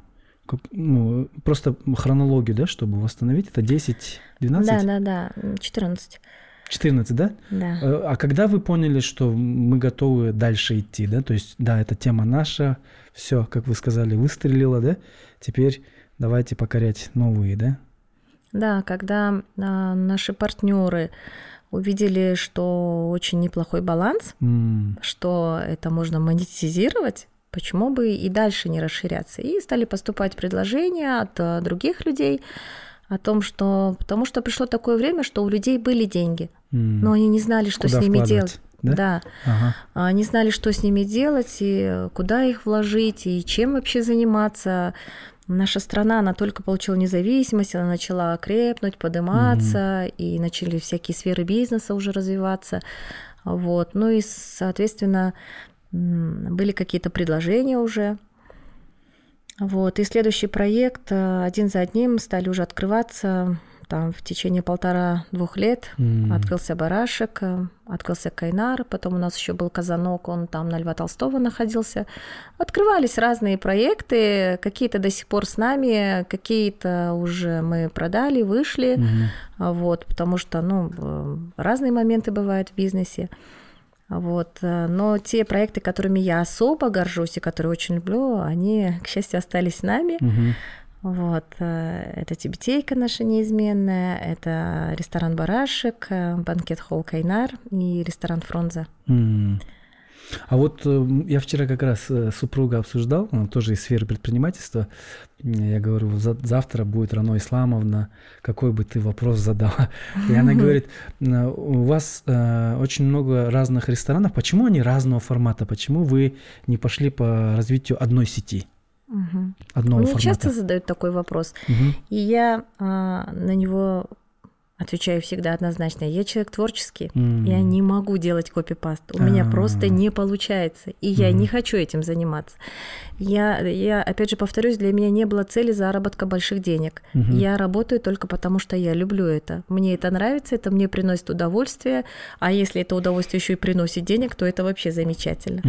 Ну, просто хронологию, да, чтобы восстановить, это 10, 12, Да, да, да, 14. 14, да? Да. Э, А когда вы поняли, что мы готовы дальше идти, да? То есть, да, эта тема наша, все, как вы сказали, выстрелила, да? Теперь давайте покорять новые, да? Да, когда а, наши партнеры увидели, что очень неплохой баланс, М, что это можно монетизировать, почему бы и дальше не расширяться. И стали поступать предложения от а, других людей о том, что... Потому что пришло такое время, что у людей были деньги, м. но они не знали, что Куда с ними делать. Да? Да, Ага. Не знали, что с ними делать, и куда их вложить, и чем вообще заниматься. Наша страна, она только получила независимость, она начала крепнуть, подниматься, и начали всякие сферы бизнеса уже развиваться. Вот. Ну и, соответственно, были какие-то предложения уже. Вот. И следующий проект э, один за одним стали уже открываться. Там в течение полтора-двух лет М. Открылся барашек, э, открылся Кайнар, потом у нас еще был Казанок, он там на Льва Толстого находился. Открывались разные проекты, какие-то до сих пор с нами, какие-то уже мы продали, вышли, а вот, потому что, ну, э, разные моменты бывают в бизнесе. Вот. э, Но те проекты, которыми я особо горжусь и которые очень люблю, они, к счастью, остались с нами. Мгм. Вот. э, Это тибетейка наша неизменная, это ресторан «Барашек», э, банкет-холл «Кайнар» и ресторан «Фрунзе». М. А вот э, я вчера как раз супруга обсуждал, она тоже из сферы предпринимательства. Я говорю, «За- завтра будет Рано Исламовна, какой бы ты вопрос задала? И она говорит, «Н- у вас очень много разных ресторанов, почему они разного формата? Почему вы не пошли по развитию одной сети, Мгм. одного Мне формата? часто задают такой вопрос, Мгм. и я а, на него отвечаю всегда однозначно. Я человек творческий, М. я не могу делать копипаст. У меня А. просто не получается, и я не хочу этим заниматься. Я, я, опять же, повторюсь, для меня не было цели заработка больших денег. Я работаю только потому, что я люблю это. Мне это нравится, это мне приносит удовольствие, а если это удовольствие еще и приносит денег, то это вообще замечательно.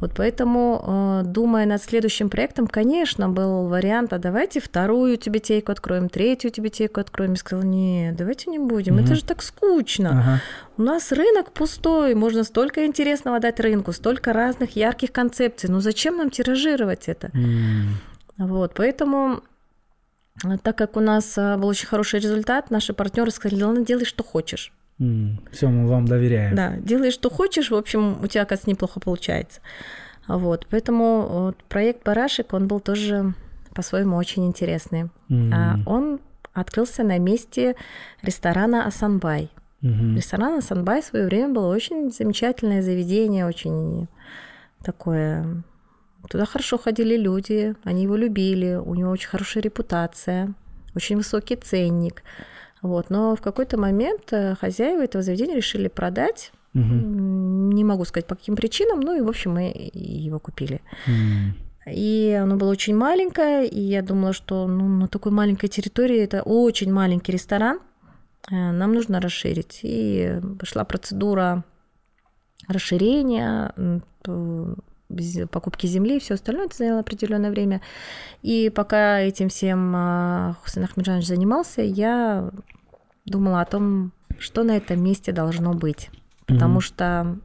Вот поэтому, э, думая над следующим проектом, конечно, был вариант, а давайте вторую тибетейку откроем, третью тибетейку откроем. Я сказала, нет, давайте не будем, Мгм. это же так скучно. Ага. У нас рынок пустой, можно столько интересного дать рынку, столько разных ярких концепций. Ну зачем нам тиражировать это? М. Вот, поэтому, э, так как у нас э, был очень хороший результат, наши партнеры сказали, ладно, делай, что хочешь. Все, мы вам доверяем. Да, делай, что хочешь, в общем, у тебя, оказывается, неплохо получается. Вот, поэтому вот, проект «Барашек», он был тоже по-своему очень интересный. М. А Он открылся на месте ресторана «Асанбай». Мгм. Ресторан «Асанбай» в свое время было очень замечательное заведение, очень такое... Туда хорошо ходили люди, они его любили, у него очень хорошая репутация, очень высокий ценник. Вот. Но в какой-то момент э, хозяева этого заведения решили продать. М, Не могу сказать, по каким причинам, ну и, в общем, мы его купили. М. И оно было очень маленькое, и я думала, что ну, на такой маленькой территории это очень маленький ресторан, э, нам нужно расширить. И пошла процедура расширения, покупки земли и все остальное, это заняло определенное время. И пока этим всем а, Хусейн Ахмеджанович занимался, я думала о том, что на этом месте должно быть. Потому Мгм. что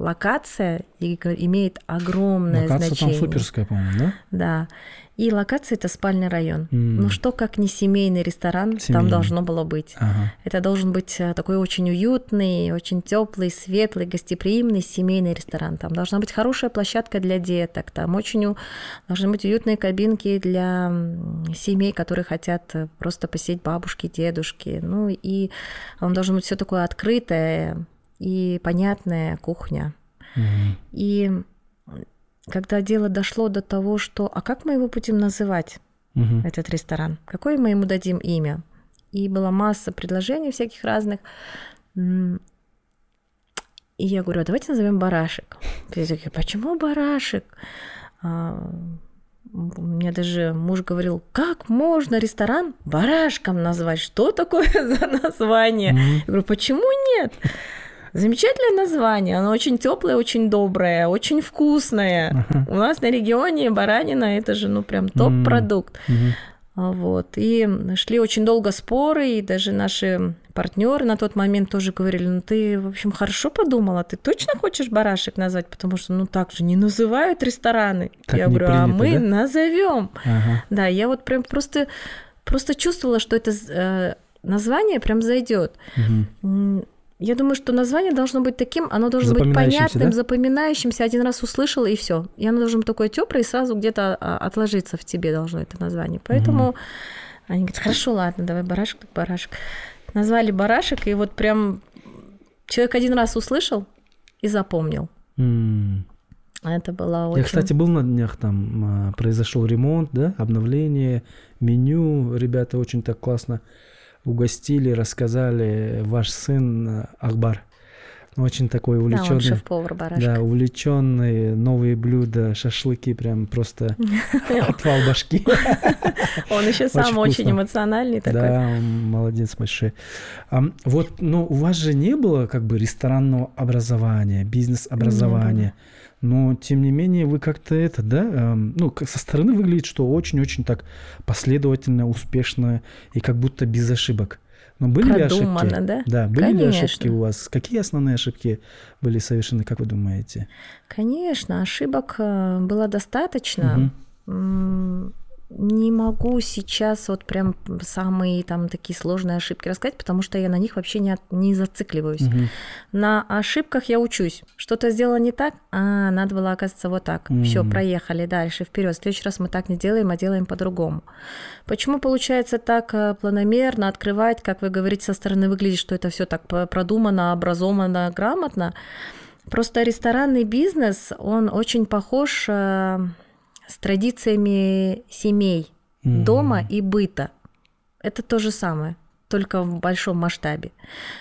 локация имеет огромное Локация значение. там суперская, по-моему, да? Да. И локация это спальный район. М. Ну что, как не семейный ресторан, там Семейный. должно было быть. Ага. Это должен быть э, такой очень уютный, очень теплый, светлый, гостеприимный семейный ресторан. Там должна быть хорошая площадка для деток, там очень у- должны быть уютные кабинки для семей, которые хотят э, просто посетить бабушки, дедушки. Ну и он должен быть все такое открытое и понятная кухня. Мгм. И когда дело дошло до того, что а как мы его будем называть? Мгм. этот ресторан? Какое мы ему дадим имя? И была масса предложений всяких разных. И я говорю, а давайте назовем барашек. Все такие, почему барашек? А, У меня даже муж говорил, как можно ресторан барашком назвать? Что такое за название? Мгм. Я говорю, почему нет? Замечательное название, оно очень теплое, очень доброе, очень вкусное. Ага. У нас на регионе баранина это же ну прям топ-продукт. А, Вот. И шли очень долго споры, и даже наши партнеры на тот момент тоже говорили, ну ты, в общем, хорошо подумала, ты точно хочешь барашек назвать, потому что, ну так же не называют рестораны. Так я говорю, а принято, мы да? назовем. Ага. Да, я вот прям просто, просто чувствовала, что это э, название прям зайдет. Мгм. Я думаю, что название должно быть таким, оно должно быть понятным, да? запоминающимся. Один раз услышал и все. И оно должно быть такое теплое, и сразу где-то а, отложиться в тебе должно это название. Поэтому они говорят, хорошо, ладно, давай барашек, так барашек. Назвали барашек, и вот прям человек один раз услышал и запомнил. М. Это было очень... Я, кстати, был на днях, там а, произошел ремонт, да, обновление, меню. Ребята очень так классно угостили, рассказали. Ваш сын а, Ахбар, очень такой Да, увлеченный. шеф-повар барашек. Да, увлеченный, новые блюда, шашлыки, прям просто отвал башки. Он еще сам Очень эмоциональный такой. Да, молодец большой. Вот, ну, у вас же не было как бы ресторанного образования, бизнес-образования. Но, тем не менее, вы как-то это, да, эм, ну, со стороны выглядит, что очень-очень так последовательно, успешно и как будто без ошибок. Но были ли ошибки? продумано, да? Да, были ли Конечно. ошибки у вас? Какие основные ошибки были совершены, как вы думаете? Конечно, ошибок э, было достаточно. Мгм. Не могу сейчас вот прям самые там такие сложные ошибки рассказать, потому что я на них вообще не, от- не зацикливаюсь. Мгм. На ошибках я учусь. Что-то сделала не так, а надо было, оказывается, вот так. Все, Мгм. проехали дальше, вперед. В следующий раз мы так не делаем, а делаем по-другому. Почему получается так э, планомерно открывать, как вы говорите, со стороны выглядит, что это все так продумано, образовано, грамотно? Просто ресторанный бизнес, он очень похож э, с традициями семей, Мгм. дома и быта. Это то же самое, только в большом масштабе.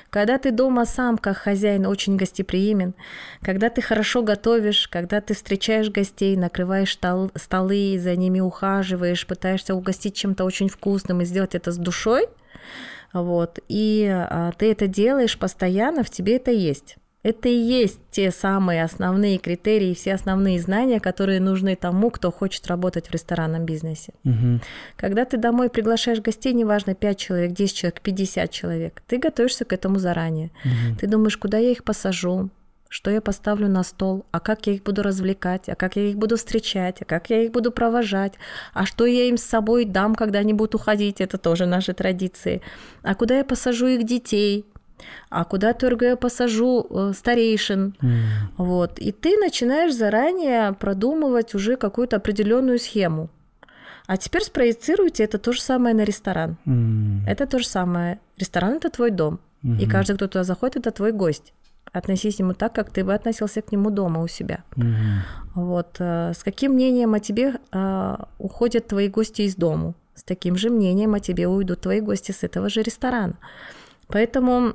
Когда ты дома сам, как хозяин, очень гостеприимен, когда ты хорошо готовишь, когда ты встречаешь гостей, накрываешь стол- столы, за ними ухаживаешь, пытаешься угостить чем-то очень вкусным и сделать это с душой, вот, и а, ты это делаешь постоянно, в тебе это есть. Это и есть те самые основные критерии, все основные знания, которые нужны тому, кто хочет работать в ресторанном бизнесе. Мгм. Когда ты домой приглашаешь гостей, неважно, 5 человек, 10 человек, 50 человек, ты готовишься к этому заранее. Мгм. Ты думаешь, куда я их посажу, что я поставлю на стол, а как я их буду развлекать, а как я их буду встречать, а как я их буду провожать, а что я им с собой дам, когда они будут уходить, это тоже наши традиции, а куда я посажу их детей, а куда только я посажу э, старейшин, М. вот. И ты начинаешь заранее продумывать уже какую-то определенную схему. А теперь спроецируйте это то же самое на ресторан. М. Это то же самое. Ресторан это твой дом. И Мгм. каждый, кто туда заходит, это твой гость. Относись к нему так, как ты бы относился к нему дома у себя. Мгм. Вот. э, С каким мнением о тебе э, уходят твои гости из дому? С таким же мнением о тебе уйдут твои гости с этого же ресторана. Поэтому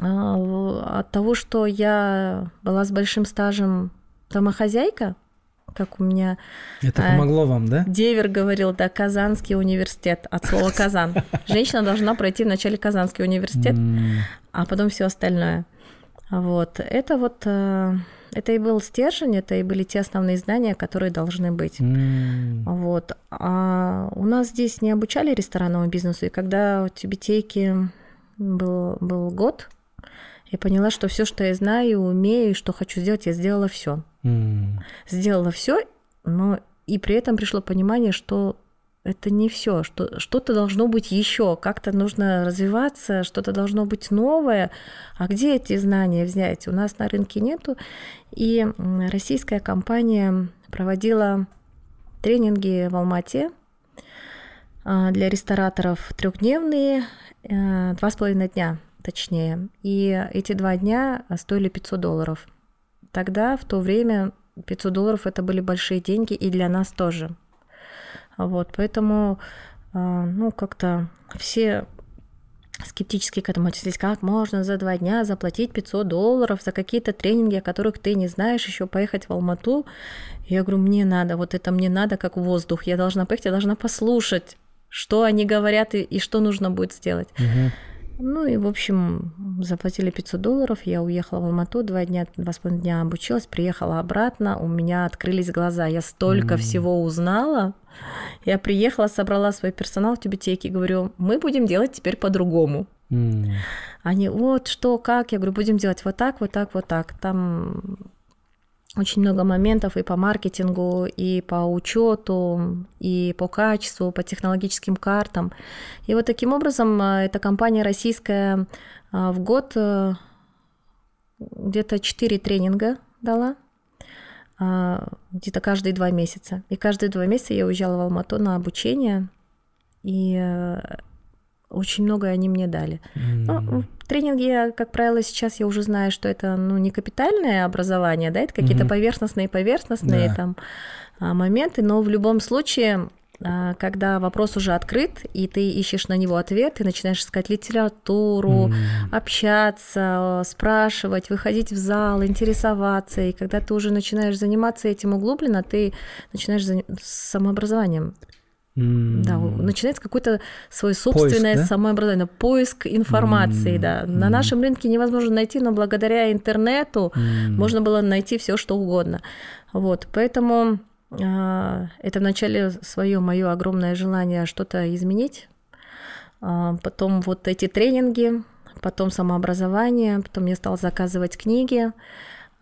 от того, что я была с большим стажем домохозяйка, как у меня Это А, помогло вам, да? Девер говорил, да, Казанский университет, от слова Казан. Женщина должна пройти вначале Казанский университет, а потом все остальное. Вот. Это вот э, это и был стержень, это и были те основные знания, которые должны быть. Вот. А у нас здесь не обучали ресторанному бизнесу, и когда в Тюбетейке был, был год, я поняла, что все, что я знаю, умею, и что хочу сделать, я сделала все. М. Сделала все, но и при этом пришло понимание, что это не все, что что-то должно быть еще, как-то нужно развиваться, что-то должно быть новое. А где эти знания взять? У нас на рынке нету. И российская компания проводила тренинги в Алмате а, для рестораторов трехдневные, э, два с половиной дня, точнее. И эти два дня стоили 500 долларов. Тогда, в то время, 500 долларов это были большие деньги, и для нас тоже. Вот, поэтому, а, ну, как-то все скептически к этому отнеслись. Как можно за два дня заплатить 500 долларов за какие-то тренинги, о которых ты не знаешь, еще поехать в Алмату? Я говорю, мне надо, вот это мне надо, как воздух. Я должна поехать, я должна послушать, что они говорят и, и что нужно будет сделать. Мгм. Ну и, в общем, заплатили 500 долларов, я уехала в Алмату, два дня, два с половиной дня обучилась, приехала обратно, у меня открылись глаза, я столько М. всего узнала. Я приехала, собрала свой персонал в тюбетейке, говорю, мы будем делать теперь по-другому. М. Они, вот, что, как? Я говорю, будем делать вот так, вот так, вот так. Там очень много моментов и по маркетингу, и по учету, и по качеству, по технологическим картам. И вот таким образом э, эта компания российская э, в год э, где-то 4 тренинга дала, а, где-то каждые два месяца. И каждые два месяца я уезжала в Алмату на обучение, и э, очень многое они мне дали. Ну, М. тренинги, как правило, сейчас я уже знаю, что это ну, не капитальное образование, да, это какие-то Мгм. поверхностные поверхностные Да. там а, моменты, но в любом случае, а, когда вопрос уже открыт, и ты ищешь на него ответ, ты начинаешь искать литературу, М. общаться, спрашивать, выходить в зал, интересоваться, и когда ты уже начинаешь заниматься этим углубленно, ты начинаешь с самообразованием. М. Да, начинается какое-то свое собственное да? самообразование, поиск информации, М, да. На м. нашем рынке невозможно найти, но благодаря интернету М. можно было найти все, что угодно. Вот, поэтому а, это вначале свое мое огромное желание что-то изменить. А, потом вот эти тренинги, потом самообразование, потом я стала заказывать книги,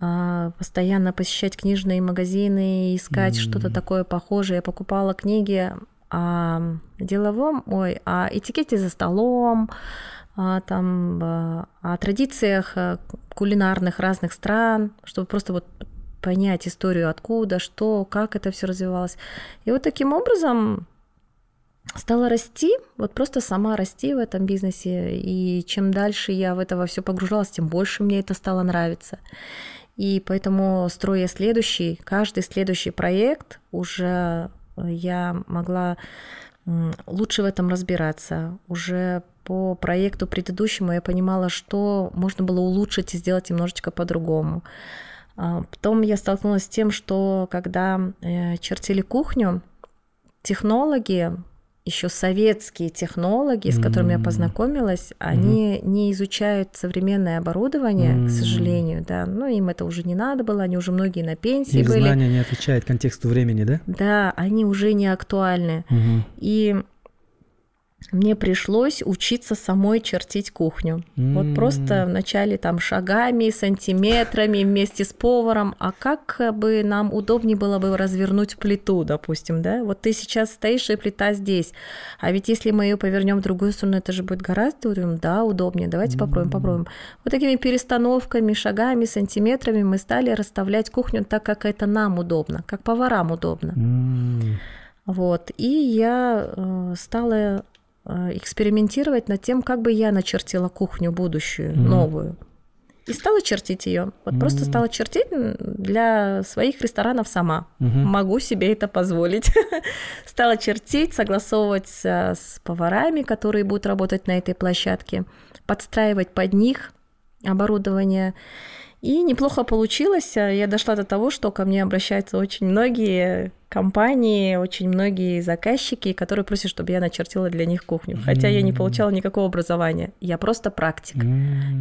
а, постоянно посещать книжные магазины, искать mm-hmm. что-то такое похожее. Я покупала книги о деловом, ой, о этикете за столом, о, там, о традициях э, кулинарных разных стран, чтобы просто вот понять историю откуда, что, как это все развивалось. И вот таким образом стала расти, вот просто сама расти в этом бизнесе. И чем дальше я в это все погружалась, тем больше мне это стало нравиться. И поэтому, строя следующий, каждый следующий проект, уже я могла лучше в этом разбираться. Уже по проекту предыдущему я понимала, что можно было улучшить и сделать немножечко по-другому. А, потом я столкнулась с тем, что когда э, чертили кухню, технологи, еще советские технологии, с которыми mm-hmm. я познакомилась, они mm-hmm. не изучают современное оборудование, mm-hmm. к сожалению, да. Ну, им это уже не надо было, они уже многие на пенсии Их были. знания не отвечают контексту времени, да? Да, они уже не актуальны. Mm-hmm. И мне пришлось учиться самой чертить кухню. Mm-hmm. Вот просто вначале там шагами, сантиметрами вместе с поваром. А как бы нам удобнее было бы развернуть плиту, допустим, да? Вот ты сейчас стоишь, и плита здесь. А ведь если мы ее повернем в другую сторону, это же будет гораздо удобнее. Да, удобнее. Давайте mm-hmm. попробуем, попробуем. Вот такими перестановками, шагами, сантиметрами мы стали расставлять кухню так, как это нам удобно, как поварам удобно. Mm-hmm. Вот. И я э, стала Э, экспериментировать над тем, как бы я начертила кухню будущую, mm-hmm. новую. И стала чертить ее. Вот mm-hmm. просто стала чертить для своих ресторанов сама. Mm-hmm. Могу себе это позволить. стала чертить, согласовывать с поварами, которые будут работать на этой площадке, подстраивать под них оборудование. И неплохо получилось. Я дошла до того, что ко мне обращаются очень многие компании, очень многие заказчики, которые просят, чтобы я начертила для них кухню. Хотя я не получала никакого образования. Я просто практик.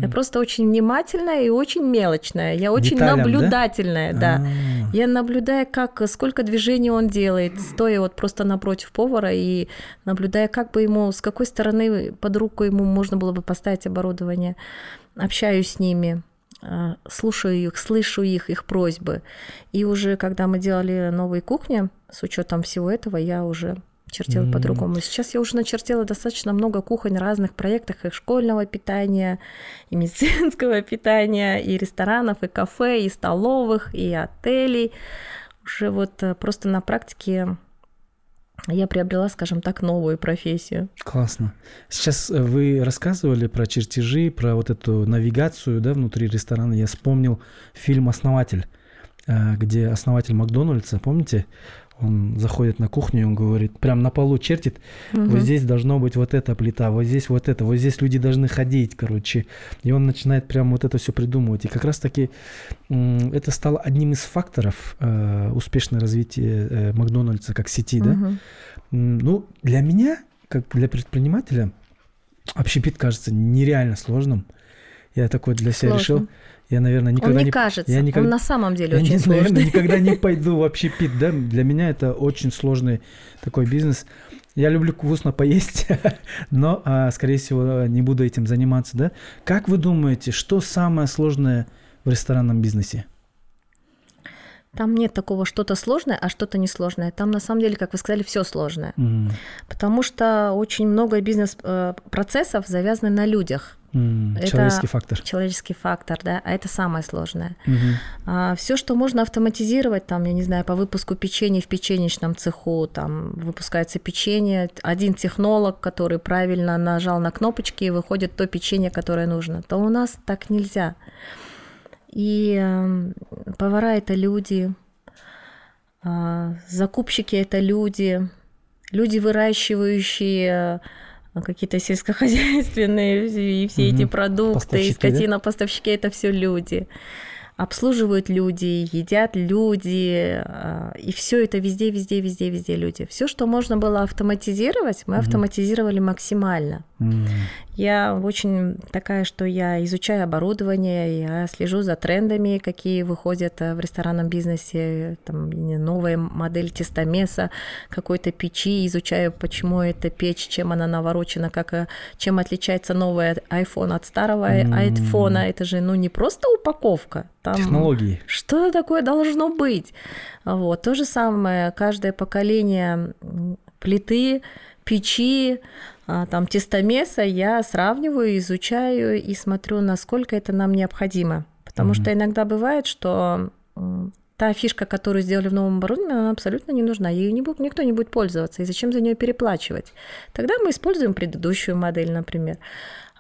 Я просто очень внимательная и очень мелочная. Я очень Деталям, наблюдательная, да. да. Я наблюдаю, как, сколько движений он делает, стоя вот просто напротив повара и наблюдая, как бы ему, с какой стороны под руку ему можно было бы поставить оборудование. Общаюсь с ними. Э, слушаю их, слышу их, их просьбы. И уже когда мы делали новые кухни, с учетом всего этого, я уже чертила mm-hmm. по-другому. Сейчас я уже начертила достаточно много кухонь в разных проектах, и школьного питания, и медицинского питания, и ресторанов, и кафе, и столовых, и отелей. Уже вот э, просто на практике я приобрела, скажем так, новую профессию. Классно. Сейчас э, вы рассказывали про чертежи, про вот эту навигацию да, внутри ресторана. Я вспомнил фильм «Основатель», э, где основатель Макдональдса, помните, он заходит на кухню, и он говорит, прям на полу чертит, угу. вот здесь должно быть вот эта плита, вот здесь вот это, вот здесь люди должны ходить, короче. И он начинает прям вот это все придумывать. И как раз-таки это стало одним из факторов э, успешного развития э, Макдональдса как сети, угу. да. Ну, для меня, как для предпринимателя, общепит кажется нереально сложным. Я такой для себя Сложно. решил, я, наверное, никогда он не, не кажется, я никогда, он на самом деле я очень не, сложный. Наверное, никогда не пойду в общепит, да, для меня это очень сложный такой бизнес. Я люблю вкусно поесть, но, а, скорее всего, не буду этим заниматься, да. Как вы думаете, что самое сложное в ресторанном бизнесе? Там нет такого что-то сложное, а что-то несложное. Там на самом деле, как вы сказали, все сложное. Mm. Потому что очень много бизнес-процессов э, завязаны на людях. Mm, это человеческий фактор. Человеческий фактор, да, а это самое сложное. Mm-hmm. А, все, что можно автоматизировать, там, я не знаю, по выпуску печенья в печенечном цеху, там выпускается печенье, один технолог, который правильно нажал на кнопочки, и выходит то печенье, которое нужно, то у нас так нельзя. И э, повара это люди, э, закупщики это люди, люди, выращивающие э, какие-то сельскохозяйственные и все угу. эти продукты, и скотина, поставщики это все люди. Обслуживают люди, едят люди, а, и все это везде, везде, везде, везде люди. Все, что можно было автоматизировать, мы mm-hmm. автоматизировали максимально. Mm-hmm. Я очень такая, что я изучаю оборудование, я слежу за трендами, какие выходят э, в ресторанном бизнесе, там новая модель тестомеса, какой-то печи, изучаю, почему эта печь, чем она наворочена, как, э, чем отличается новый iPhone от старого mm-hmm. iPhone. Это же ну, не просто упаковка, там Технологии. Что такое должно быть? Вот. То же самое, каждое поколение плиты, печи, а, там тестомеса я сравниваю, изучаю и смотрю, насколько это нам необходимо. Потому mm-hmm. что иногда бывает, что та фишка, которую сделали в новом оборудовании, она абсолютно не нужна. Ею не будет, никто не будет пользоваться. И зачем за нее переплачивать? Тогда мы используем предыдущую модель, например.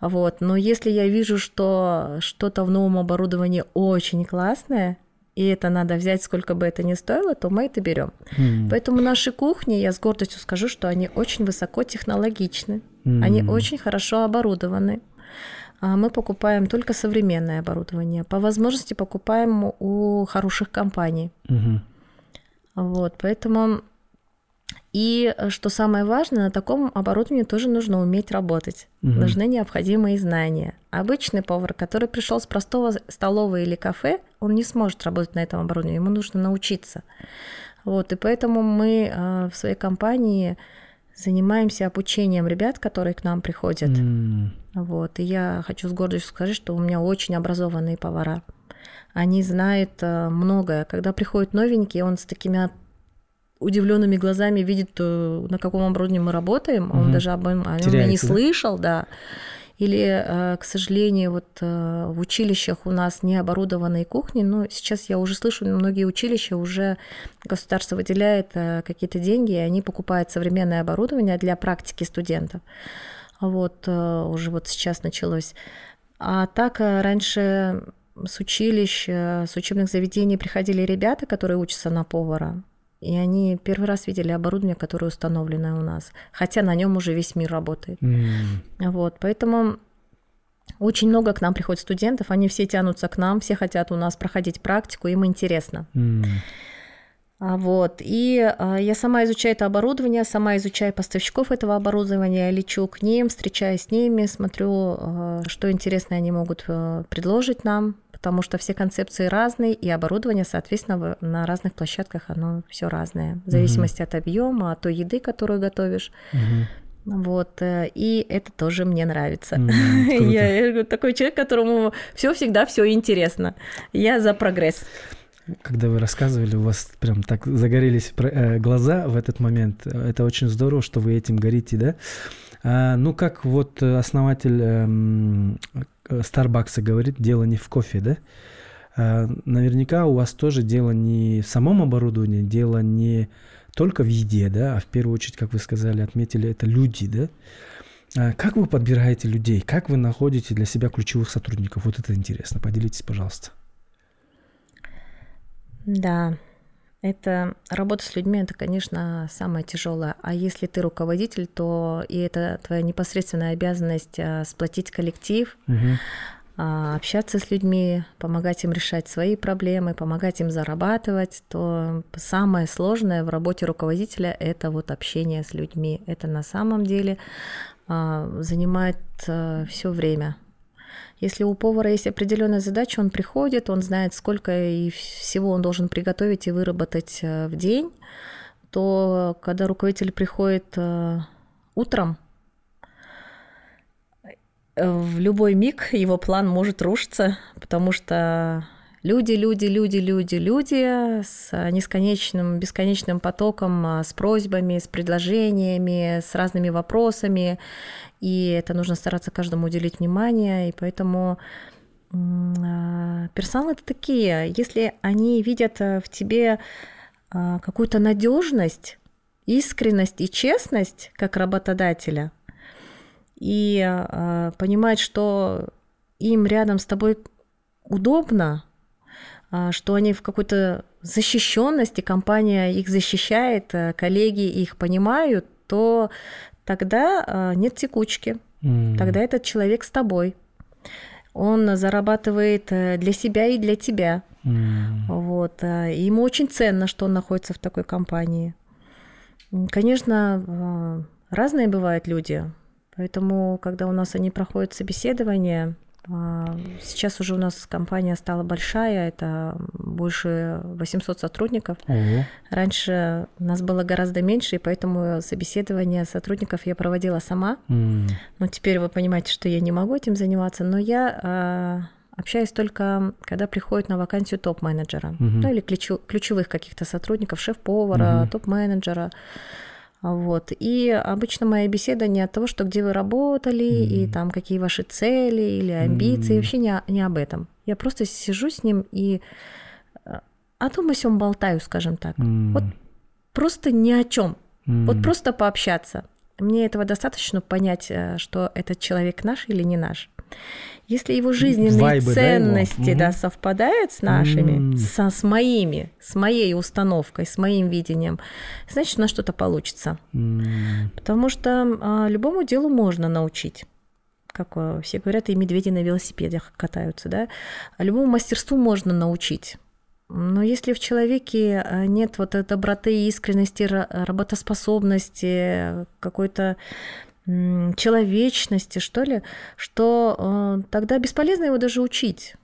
Вот. Но если я вижу, что что-то в новом оборудовании очень классное, и это надо взять, сколько бы это ни стоило, то мы это берем. Mm. Поэтому наши кухни, я с гордостью скажу, что они очень высокотехнологичны, mm. они очень хорошо оборудованы. А мы покупаем только современное оборудование. По возможности покупаем у хороших компаний. Mm-hmm. Вот, поэтому и что самое важное, на таком оборудовании тоже нужно уметь работать. Угу. Нужны необходимые знания. Обычный повар, который пришел с простого столовой или кафе, он не сможет работать на этом оборудовании, ему нужно научиться. Вот, и поэтому мы э, в своей компании занимаемся обучением ребят, которые к нам приходят. Mm. Вот, и я хочу с гордостью сказать, что у меня очень образованные повара. Они знают э, многое. Когда приходят новенькие, он с такими удивленными глазами видит, э, на каком оборудовании мы работаем, угу. он даже об этом не слышал, да. Или, э, к сожалению, вот э, в училищах у нас не оборудованные кухни, но сейчас я уже слышу, многие училища уже государство выделяет какие-то деньги, и они покупают современное оборудование для практики студентов. Вот уже вот сейчас началось. А так раньше с училищ, с учебных заведений приходили ребята, которые учатся на повара, и они первый раз видели оборудование, которое установлено у нас, хотя на нем уже весь мир работает. Mm. Вот, поэтому очень много к нам приходит студентов, они все тянутся к нам, все хотят у нас проходить практику, им интересно. Mm. Вот. И а, я сама изучаю это оборудование, сама изучаю поставщиков этого оборудования, лечу к ним, встречаюсь с ними, смотрю, а, что интересное они могут а, предложить нам, потому что все концепции разные, и оборудование, соответственно, на разных площадках оно все разное, в зависимости угу. от объема, от той еды, которую готовишь. Угу. Вот, э, и это тоже мне нравится. Mm, я, я такой человек, которому все всегда все интересно. Я за прогресс. Когда вы рассказывали, у вас прям так загорелись э, глаза в этот момент. Это очень здорово, что вы этим горите, да? А, ну, как вот основатель эм, Старбакса говорит, дело не в кофе, да? А, наверняка у вас тоже дело не в самом оборудовании, дело не только в еде, да, а в первую очередь, как вы сказали, отметили, это люди, да? А как вы подбираете людей? Как вы находите для себя ключевых сотрудников? Вот это интересно. Поделитесь, пожалуйста. Да, это работа с людьми, это, конечно, самое тяжелое. А если ты руководитель, то и это твоя непосредственная обязанность а, сплотить коллектив, угу. общаться с людьми, помогать им решать свои проблемы, помогать им зарабатывать, то самое сложное в работе руководителя это вот общение с людьми. Это на самом деле а, занимает все время. Если у повара есть определенная задача, он приходит, он знает, сколько и всего он должен приготовить и выработать э, в день, то когда руководитель приходит э, утром, э, в любой миг его план может рушиться, потому что люди, люди, люди, люди, люди с несконечным, бесконечным потоком, с просьбами, с предложениями, с разными вопросами. И это нужно стараться каждому уделить внимание, и поэтому а, персонал это такие, если они видят э, в тебе а, какую-то надежность, искренность и честность как работодателя, и а, понимают, что им рядом с тобой удобно, что они в какой-то защищенности, компания их защищает, э, коллеги их понимают, то тогда э, нет текучки, mm. тогда этот человек с тобой. он зарабатывает э, для себя и для тебя. Mm. Вот. И ему очень ценно, что он находится в такой компании. Конечно, разные бывают люди, поэтому, когда у нас они проходят собеседование, а, сейчас уже у нас компания стала большая, это больше 800 сотрудников. Ого. Раньше нас было гораздо меньше, и поэтому собеседование сотрудников я проводила сама. Mm. Но теперь вы понимаете, что я не могу этим заниматься, но я а, общаюсь только, когда приходит на вакансию топ-менеджера, mm-hmm. ну или ключевых каких-то сотрудников, шеф-повара, mm-hmm. топ-менеджера. Вот. И обычно моя беседа не от того, что где вы работали, mm. и там какие ваши цели или амбиции, mm. вообще не, не об этом. Я просто сижу с ним и э, о том о сём болтаю, скажем так. Mm. Вот просто ни о чем. Mm. Вот просто пообщаться. Мне этого достаточно понять, э, что этот человек наш или не наш. Если его жизненные Вайбы, ценности да, да, совпадают с нашими, mm. со, с моими, с моей установкой, с моим видением, значит, у нас что-то получится. Mm. Потому что а, любому делу можно научить как а, все говорят, и медведи на велосипедах катаются, да, а любому мастерству можно научить. Но если в человеке а, нет вот этой доброты, искренности, работоспособности, какой-то человечности, что ли, что э, тогда бесполезно его даже учить.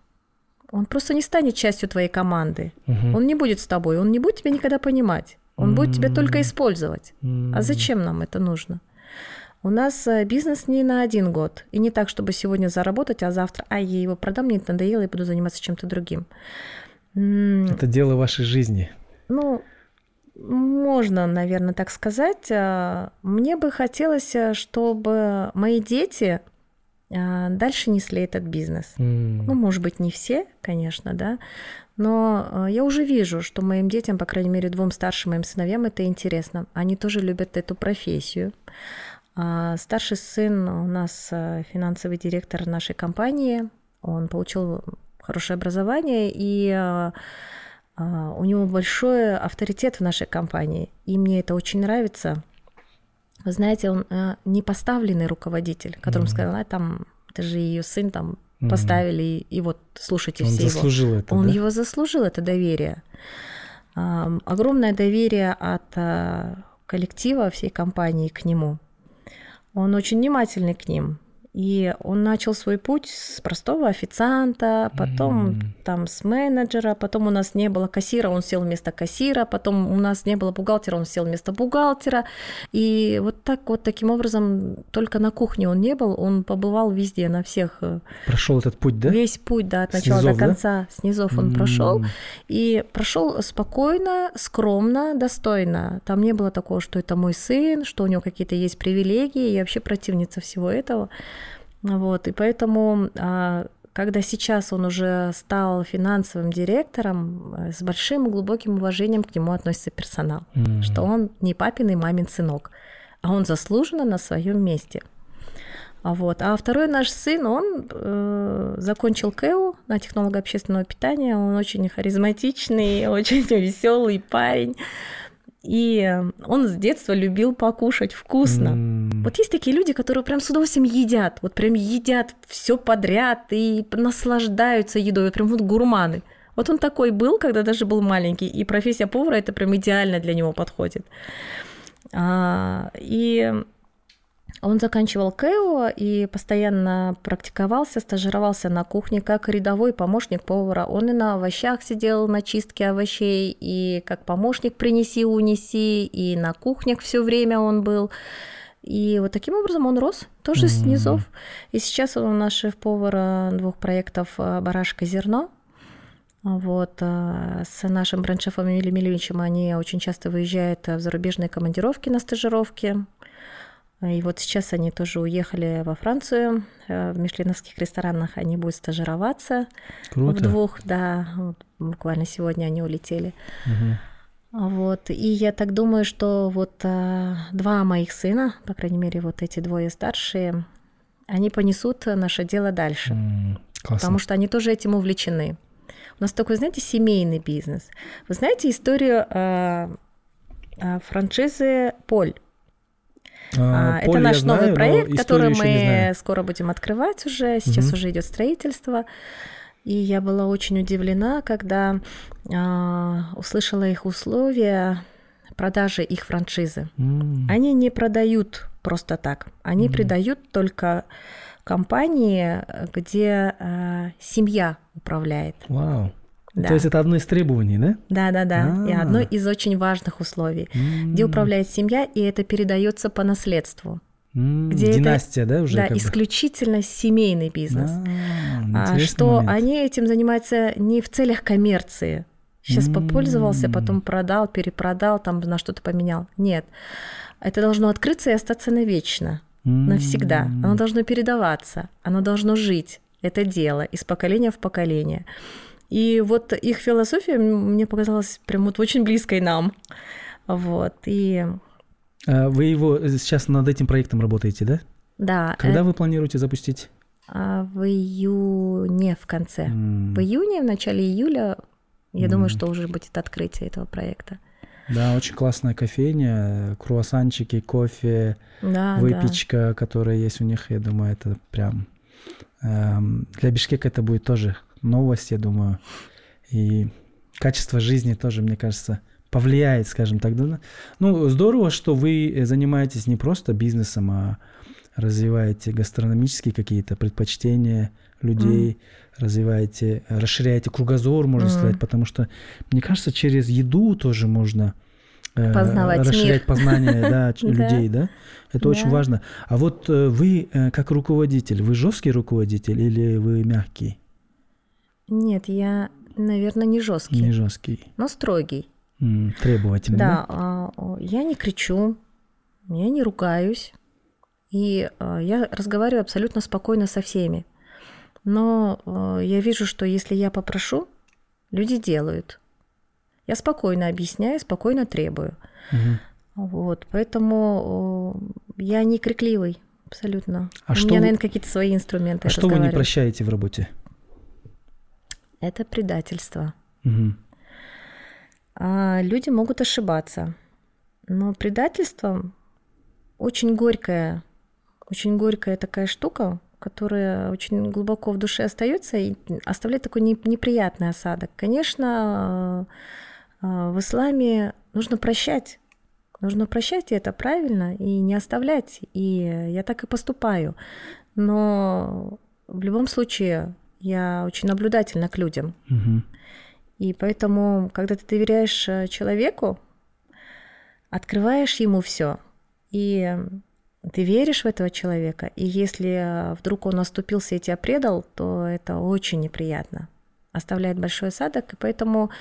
Он просто не станет частью твоей команды. Угу. Он не будет с тобой, он не будет тебя никогда понимать. Он будет тебя только использовать. А зачем нам это нужно? У нас э, бизнес не на один год. И не так, чтобы сегодня заработать, а завтра, а я его продам, мне это надоело, и буду заниматься чем-то другим. Это дело вашей жизни. Ну, можно, наверное, так сказать. А, мне бы хотелось, э, чтобы мои дети а, дальше несли этот бизнес. Mm. Ну, может быть, не все, конечно, да, но а, я уже вижу, что моим детям, по крайней мере, двум старшим моим сыновьям это интересно. Они тоже любят эту профессию. Старший сын у нас финансовый директор нашей компании. Он получил хорошее образование и а, у него большой авторитет в нашей компании, и мне это очень нравится. Вы знаете, он э, не поставленный руководитель, которому mm-hmm. сказал, а, там, это же ее сын там mm-hmm. поставили, и, и вот слушайте он все заслужил его. Это, он да? его заслужил, это доверие. Огромное доверие от а, коллектива всей компании к нему. Он очень внимательный к ним. И он начал свой путь с простого официанта, потом mm. там с менеджера, потом у нас не было кассира, он сел вместо кассира, потом у нас не было бухгалтера, он сел вместо бухгалтера. И вот так вот таким образом только на кухне он не был, он побывал везде, на всех. Э, прошел этот путь, да? Весь путь, да, от начала снизов, до конца, да? снизов он mm. прошел. И прошел спокойно, скромно, достойно. Там не было такого, что это мой сын, что у него какие-то есть привилегии, я вообще противница всего этого. Вот, и поэтому а, когда сейчас он уже стал финансовым директором, э, с большим глубоким уважением к нему относится персонал, mm-hmm. что он не папин и мамин сынок, а он заслуженно на своем месте. А Вот. А второй наш сын, он э, закончил КЭУ на технолога общественного питания, он очень харизматичный, очень веселый парень. И он с детства любил покушать вкусно. Mm. Вот есть такие люди, которые прям с удовольствием едят, вот прям едят все подряд и наслаждаются едой, прям вот гурманы. Вот он такой был, когда даже был маленький, и профессия повара это прям идеально для него подходит. А, и он заканчивал КЭО и постоянно практиковался, стажировался на кухне как рядовой помощник повара. Он и на овощах сидел, на чистке овощей, и как помощник принеси, унеси, и на кухнях все время он был. И вот таким образом он рос, тоже mm-hmm. с низов. И сейчас он наш шеф-повар двух проектов «Барашка зерно», вот, с нашим брендшефом Эмилием Милевичем они очень часто выезжают в зарубежные командировки на стажировки. И вот сейчас они тоже уехали во Францию. Э, в мишленовских ресторанах они будут стажироваться. Круто. В двух, да. Вот буквально сегодня они улетели. Угу. Вот. И я так думаю, что вот а, два моих сына, по крайней мере, вот эти двое старшие, они понесут наше дело дальше. М-м, потому что они тоже этим увлечены. У нас такой, знаете, семейный бизнес. Вы знаете историю э, франшизы Поль? А, Поле это наш знаю, новый но проект, который мы скоро будем открывать уже. Сейчас Мгм. уже идет строительство. И я была очень удивлена, когда а, услышала их условия продажи их франшизы. М, Они не продают просто так. Они Мгм. придают только компании, где а, семья управляет. Вау. Да. То есть это одно из требований, да? Да, да, да. И А. одно из очень важных условий, где М, управляет семья, и это передается по наследству. м, где это- Династия, да, уже да, как бы? исключительно семейный бизнес. А, А что момент. они этим занимаются не в целях коммерции. Сейчас М. попользовался, потом продал, перепродал, там на что-то поменял. Нет. Это должно открыться и остаться навечно, навсегда. Оно должно передаваться, оно должно жить. Это дело из поколения в поколение. И вот их философия мне показалась прям вот очень близкой нам. Вот. И А Вы его сейчас над этим проектом работаете, да? да, Когда э, вы планируете запустить? а в июне в конце. М, В июне, в начале июля, я Мгм. думаю, что уже будет открытие этого проекта. Да, очень классная кофейня, круассанчики, кофе, Да, выпечка, которая есть у них, я думаю, это прям эм, для Бишкека это будет тоже новость, я думаю, и качество жизни тоже, мне кажется, повлияет, скажем так. да. Ну, здорово, что вы занимаетесь не просто бизнесом, а развиваете гастрономические какие-то предпочтения людей, развиваете, расширяете кругозор, можно Мгм. сказать, потому что, мне кажется, через еду тоже можно э, Познавать расширять мир. познание да, людей, да? Это очень Да. важно. А вот э, вы э, как руководитель, вы жесткий руководитель или вы мягкий. Нет, я, наверное, не жесткий, не жесткий, но строгий. М, требовательный? Да, а, о, я не кричу, я не ругаюсь, и а, я разговариваю абсолютно спокойно со всеми. Но а, я вижу, что если я попрошу, люди делают. Я спокойно объясняю, спокойно требую. Мгм. Вот, поэтому я не крикливый, абсолютно. А У что меня, вы- наверное, какие-то свои инструменты. А что вы не прощаете в работе? Это предательство. Мгм. А люди могут ошибаться, но предательство очень горькая, очень горькая такая штука, которая очень глубоко в душе остается и оставляет такой не- неприятный осадок. Конечно, э, э, в исламе нужно прощать. Нужно прощать, и это правильно, и не оставлять. И я так и поступаю. Но в любом случае я очень наблюдательна к людям. Мгм. И поэтому, когда ты доверяешь э, человеку, открываешь ему все, и ты веришь в этого человека, и если э, вдруг он оступился и тебя предал, то это очень неприятно, оставляет большой осадок, и поэтому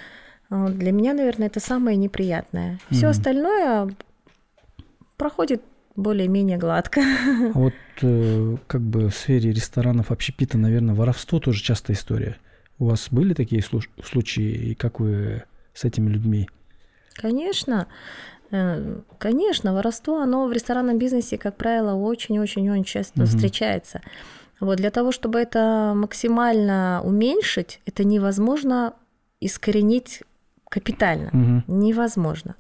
э, для меня, наверное, это самое неприятное. Все Мгм. остальное проходит более-менее гладко. А вот э, как бы в сфере ресторанов общепита, наверное, воровство тоже частая история. У вас были такие случаи, и как вы с этими людьми? Конечно, э, конечно, воровство, оно в ресторанном бизнесе, как правило, очень-очень-очень часто Мгм. встречается. Вот для того, чтобы это максимально уменьшить, это невозможно искоренить капитально. Мгм. Невозможно.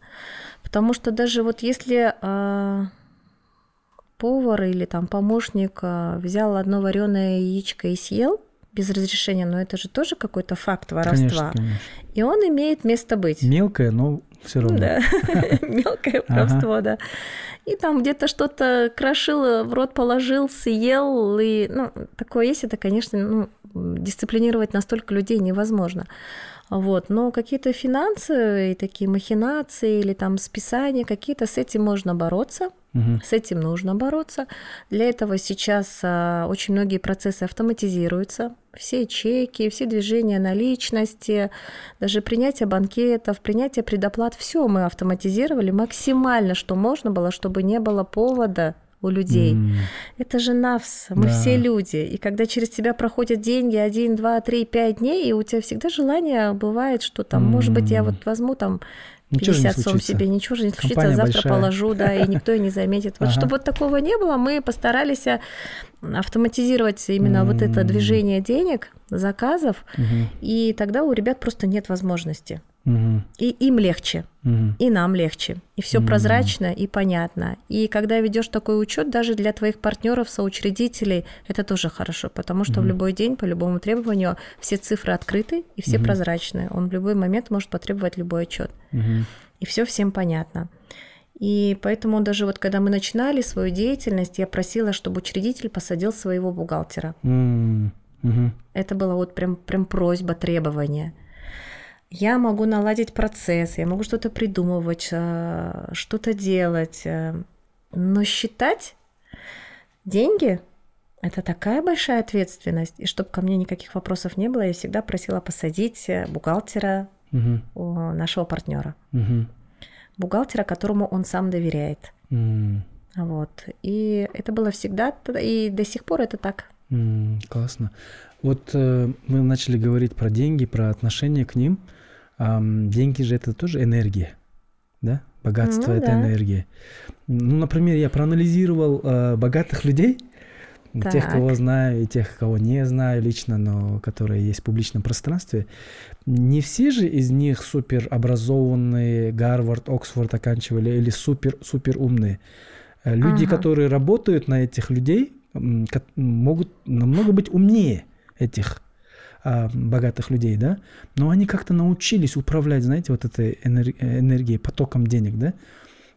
Потому что даже вот если а, повар или там помощник а, взял одно вареное яичко и съел без разрешения, но это же тоже какой-то факт воровства. Конечно, конечно. И он имеет место быть. Мелкое, но все равно. Да, мелкое воровство, да. И там где-то что-то крошил, в рот положил, съел, и, ну, такое есть, это, конечно, ну, дисциплинировать настолько людей невозможно. Вот, но какие-то финансовые такие махинации или там списания какие-то, с этим можно бороться, с этим нужно бороться. Для этого сейчас а, очень многие процессы автоматизируются. Все чеки, все движения наличности, даже принятие банкетов, принятие предоплат, все мы автоматизировали максимально, что можно было, чтобы не было повода у людей. М. Это же навс, мы Да. все люди. И когда через тебя проходят деньги один, два, три, пять дней, и у тебя всегда желание бывает, что там, может быть, я вот возьму там Ничего же не 50 сом себе, ничего же не случится, Компания завтра большая. положу, да, и никто и не заметит. Вот Ага. чтобы вот такого не было, мы постарались а, автоматизировать именно вот это движение денег, заказов, Мгм. и тогда у ребят просто нет возможности. И им легче, и нам легче. И все прозрачно и понятно. И когда ведешь такой учет, даже для твоих партнеров, соучредителей, это тоже хорошо, потому что в любой день по любому требованию все цифры открыты и все Мгм. прозрачны. Он в любой момент может потребовать любой отчет. И все всем понятно. И поэтому даже вот когда мы начинали свою деятельность, я просила, чтобы учредитель посадил своего бухгалтера. Мгм. Это была вот прям, прям просьба, требование. Я могу наладить процесс, я могу что-то придумывать, э, что-то делать, э, но считать деньги – это такая большая ответственность. И чтобы ко мне никаких вопросов не было, я всегда просила посадить э, бухгалтера Мгм. у нашего партнера, Мгм. бухгалтера, которому он сам доверяет. М. Вот. И это было всегда, и до сих пор это так. М, Классно. Вот э, мы начали говорить про деньги, про отношение к ним. Деньги же это тоже энергия, да? Богатство Ну это да. энергия. Ну, например, я проанализировал э, богатых людей, тех, Так. кого знаю, и тех, кого не знаю лично, но которые есть в публичном пространстве. Не все же из них супер образованные, Гарвард, Оксфорд оканчивали или супер супер умные. Э, Люди, Ага. которые работают на этих людей, могут намного быть умнее этих а, богатых людей, да, но они как-то научились управлять, знаете, вот этой энер- энергией, потоком денег, да.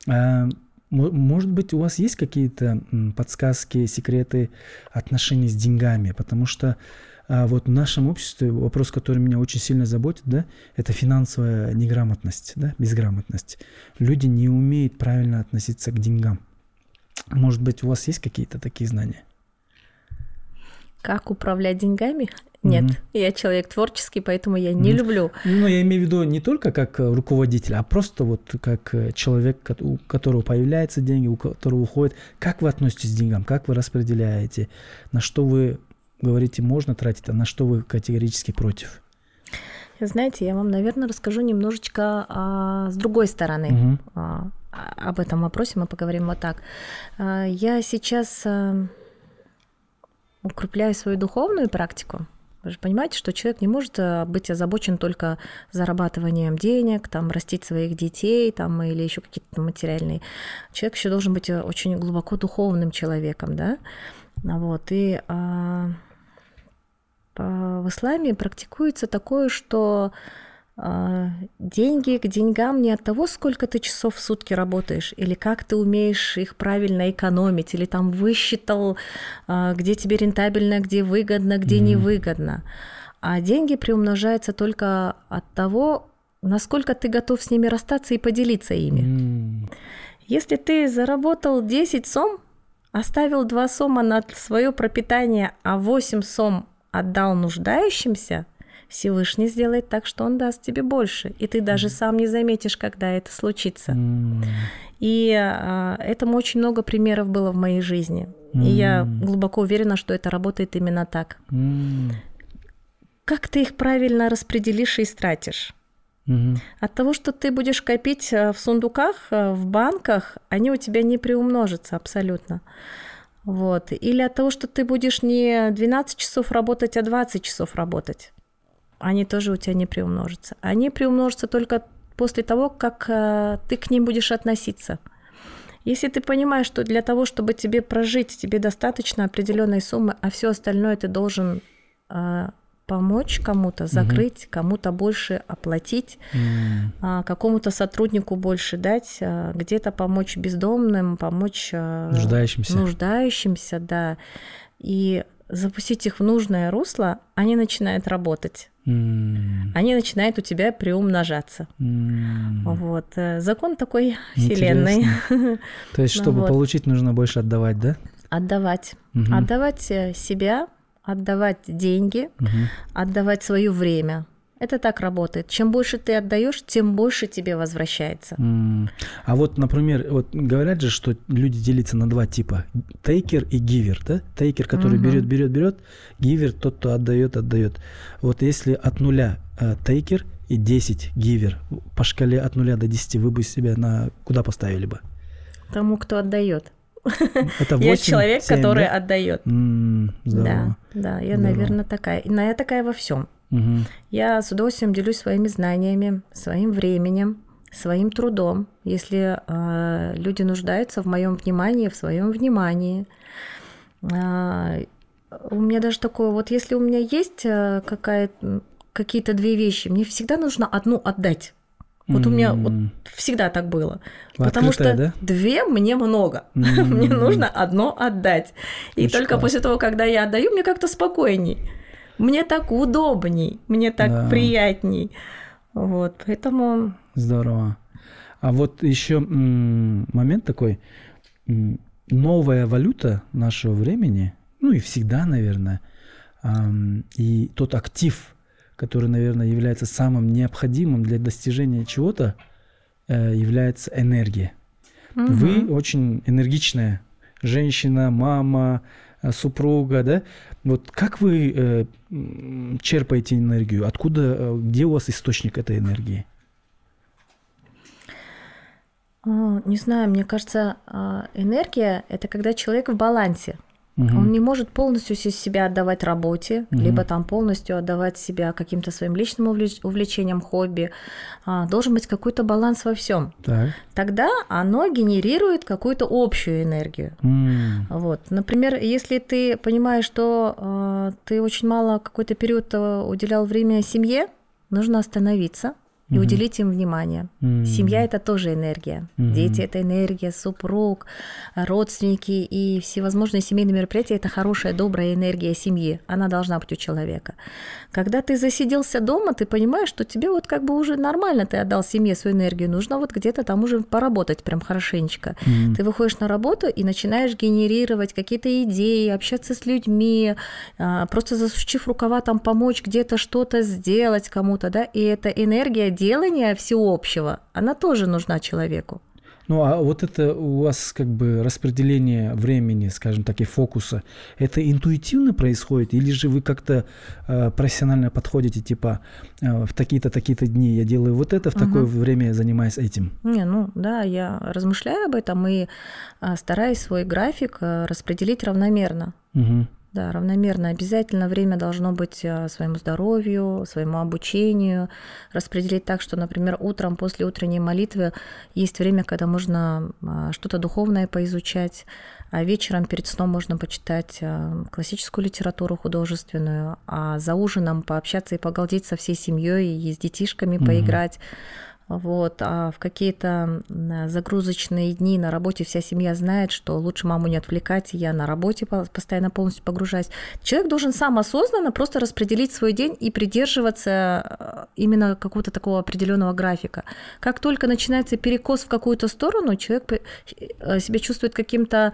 А, мо- может быть, у вас есть какие-то подсказки, секреты отношений с деньгами, потому что а, вот в нашем обществе вопрос, который меня очень сильно заботит, да, это финансовая неграмотность, да, безграмотность. Люди не умеют правильно относиться к деньгам. Может быть, у вас есть какие-то такие знания? Как управлять деньгами? Нет, Мгм. я человек творческий, поэтому я не Мгм. люблю. Ну, я имею в виду не только как э, руководитель, а просто вот как э, человек, у которого появляются деньги, у которого уходят. Как вы относитесь к деньгам? Как вы распределяете? На что вы говорите, можно тратить, а на что вы категорически против? Знаете, я вам, наверное, расскажу немножечко а, с другой стороны. А, а- об этом вопросе мы поговорим вот так. А, Я сейчас а, укрепляю свою духовную практику. Вы же понимаете, что человек не может а, быть озабочен только зарабатыванием денег, там, растить своих детей там, или еще какие-то материальные. Человек еще должен быть э, очень глубоко духовным человеком, да? Вот, и а, в исламе практикуется такое, что деньги к деньгам не от того, сколько ты часов в сутки работаешь, или как ты умеешь их правильно экономить, или там высчитал, а, где тебе рентабельно, где выгодно, где Мгм. невыгодно. А деньги приумножаются только от того, насколько ты готов с ними расстаться и поделиться ими. М, Если ты заработал 10 сом, оставил 2 сома на свое пропитание, а 8 сом отдал нуждающимся, Всевышний сделает так, что он даст тебе больше. И ты даже сам не заметишь, когда это случится. м, И а, этому очень много примеров было в моей жизни. И я глубоко уверена, что это работает именно так. м, Как ты их правильно распределишь и истратишь? мгм. От того, что ты будешь копить э, в сундуках, э, в банках, они у тебя не приумножатся абсолютно. Вот. Или от того, что ты будешь не 12 часов работать, а 20 часов работать. Они тоже у тебя не приумножатся. Они приумножатся только после того, как э, ты к ним будешь относиться. Если ты понимаешь, что для того, чтобы тебе прожить, тебе достаточно определенной суммы, а все остальное ты должен э, помочь кому-то, закрыть, кому-то больше оплатить, а, какому-то сотруднику больше дать, а, где-то помочь бездомным, помочь Нуждающимся. нуждающимся, да, и запустить их в нужное русло, они начинают работать, Они начинают у тебя приумножаться. Вот э, закон такой вселенной. То есть, Ну чтобы вот. получить, нужно больше отдавать, да? Отдавать, отдавать э, себя, отдавать деньги, отдавать свое время. Это так работает. Чем больше ты отдаешь, тем больше тебе возвращается. М. А вот, например, вот говорят же, что люди делятся на два типа: тейкер и гивер, да? Тейкер, который Мгм. берет, берет, берет, гивер тот, кто отдает, отдает. Вот если от нуля э, тейкер и 10 гивер по шкале от нуля до 10 вы бы себя на куда поставили бы? Тому, кто отдает. Это 8, Я человек, 7, который да? отдает. М, Да, здорово. да, я, Здорово. наверное, такая. На я такая во всем. Я с удовольствием делюсь своими знаниями, своим временем, своим трудом, если э, люди нуждаются в моем внимании, в своем внимании. А, у меня даже такое, вот если у меня есть э, какая, какие-то две вещи, мне всегда нужно одну отдать. Вот у меня вот всегда так было. Вы Потому что да? две мне много. М. Мне нужно одно отдать. И Очень только классно. после того, когда я отдаю, мне как-то спокойней. Мне так удобней, мне так Да. приятней. Вот, поэтому Здорово. А вот еще момент такой. Новая валюта нашего времени, ну и всегда, наверное, и тот актив, который, наверное, является самым необходимым для достижения чего-то, э, является энергия. Вы мгм. очень энергичная женщина, мама, супруга, да? Вот как вы э, черпаете энергию? Откуда, э, где у вас источник этой энергии? А, не знаю, мне кажется, а, энергия это когда человек в балансе. Мгм. Он не может полностью се- себя отдавать работе, Мгм. либо там полностью отдавать себя каким-то своим личным увлеч- увлечениям, хобби. А, Должен быть какой-то баланс во всем. Так. Тогда оно генерирует какую-то общую энергию. М, Вот. Например, если ты понимаешь, что э, ты очень мало какой-то период э, уделял время семье, нужно остановиться и Мгм. уделить им внимание. м. Семья это тоже энергия. Мгм. Дети это энергия, супруг, родственники и всевозможные семейные мероприятия это хорошая, добрая энергия семьи. Она должна быть у человека. Когда ты засиделся дома, ты понимаешь, что тебе вот как бы уже нормально ты отдал семье свою энергию, нужно вот где-то там уже поработать прям хорошенечко. М. Ты выходишь на работу и начинаешь генерировать какие-то идеи, общаться с людьми, а, просто засучив рукава, там помочь где-то что-то сделать кому-то, да, и эта энергия делания всеобщего, она тоже нужна человеку. Ну, а вот это у вас как бы распределение времени, скажем так, и фокуса, это интуитивно происходит, или же вы как-то э, профессионально подходите, типа, э, в такие-то, такие-то дни я делаю вот это, в такое Мгм. время я занимаюсь этим? Не, ну да, я размышляю об этом и а, стараюсь свой график а, распределить равномерно. Мгм. Да, равномерно. Обязательно время должно быть а, своему здоровью, своему обучению. Распределить так, что, например, утром после утренней молитвы есть время, когда можно а, что-то духовное поизучать, а вечером перед сном можно почитать а, классическую литературу художественную, а за ужином пообщаться и погалдеть со всей семьей и с детишками Мгм. поиграть. Вот, а в какие-то загрузочные дни на работе вся семья знает, что лучше маму не отвлекать, и я на работе по- постоянно полностью погружаюсь. Человек должен сам осознанно просто распределить свой день и придерживаться э, именно какого-то такого определенного графика. Как только начинается перекос в какую-то сторону, человек п- э, себя чувствует каким-то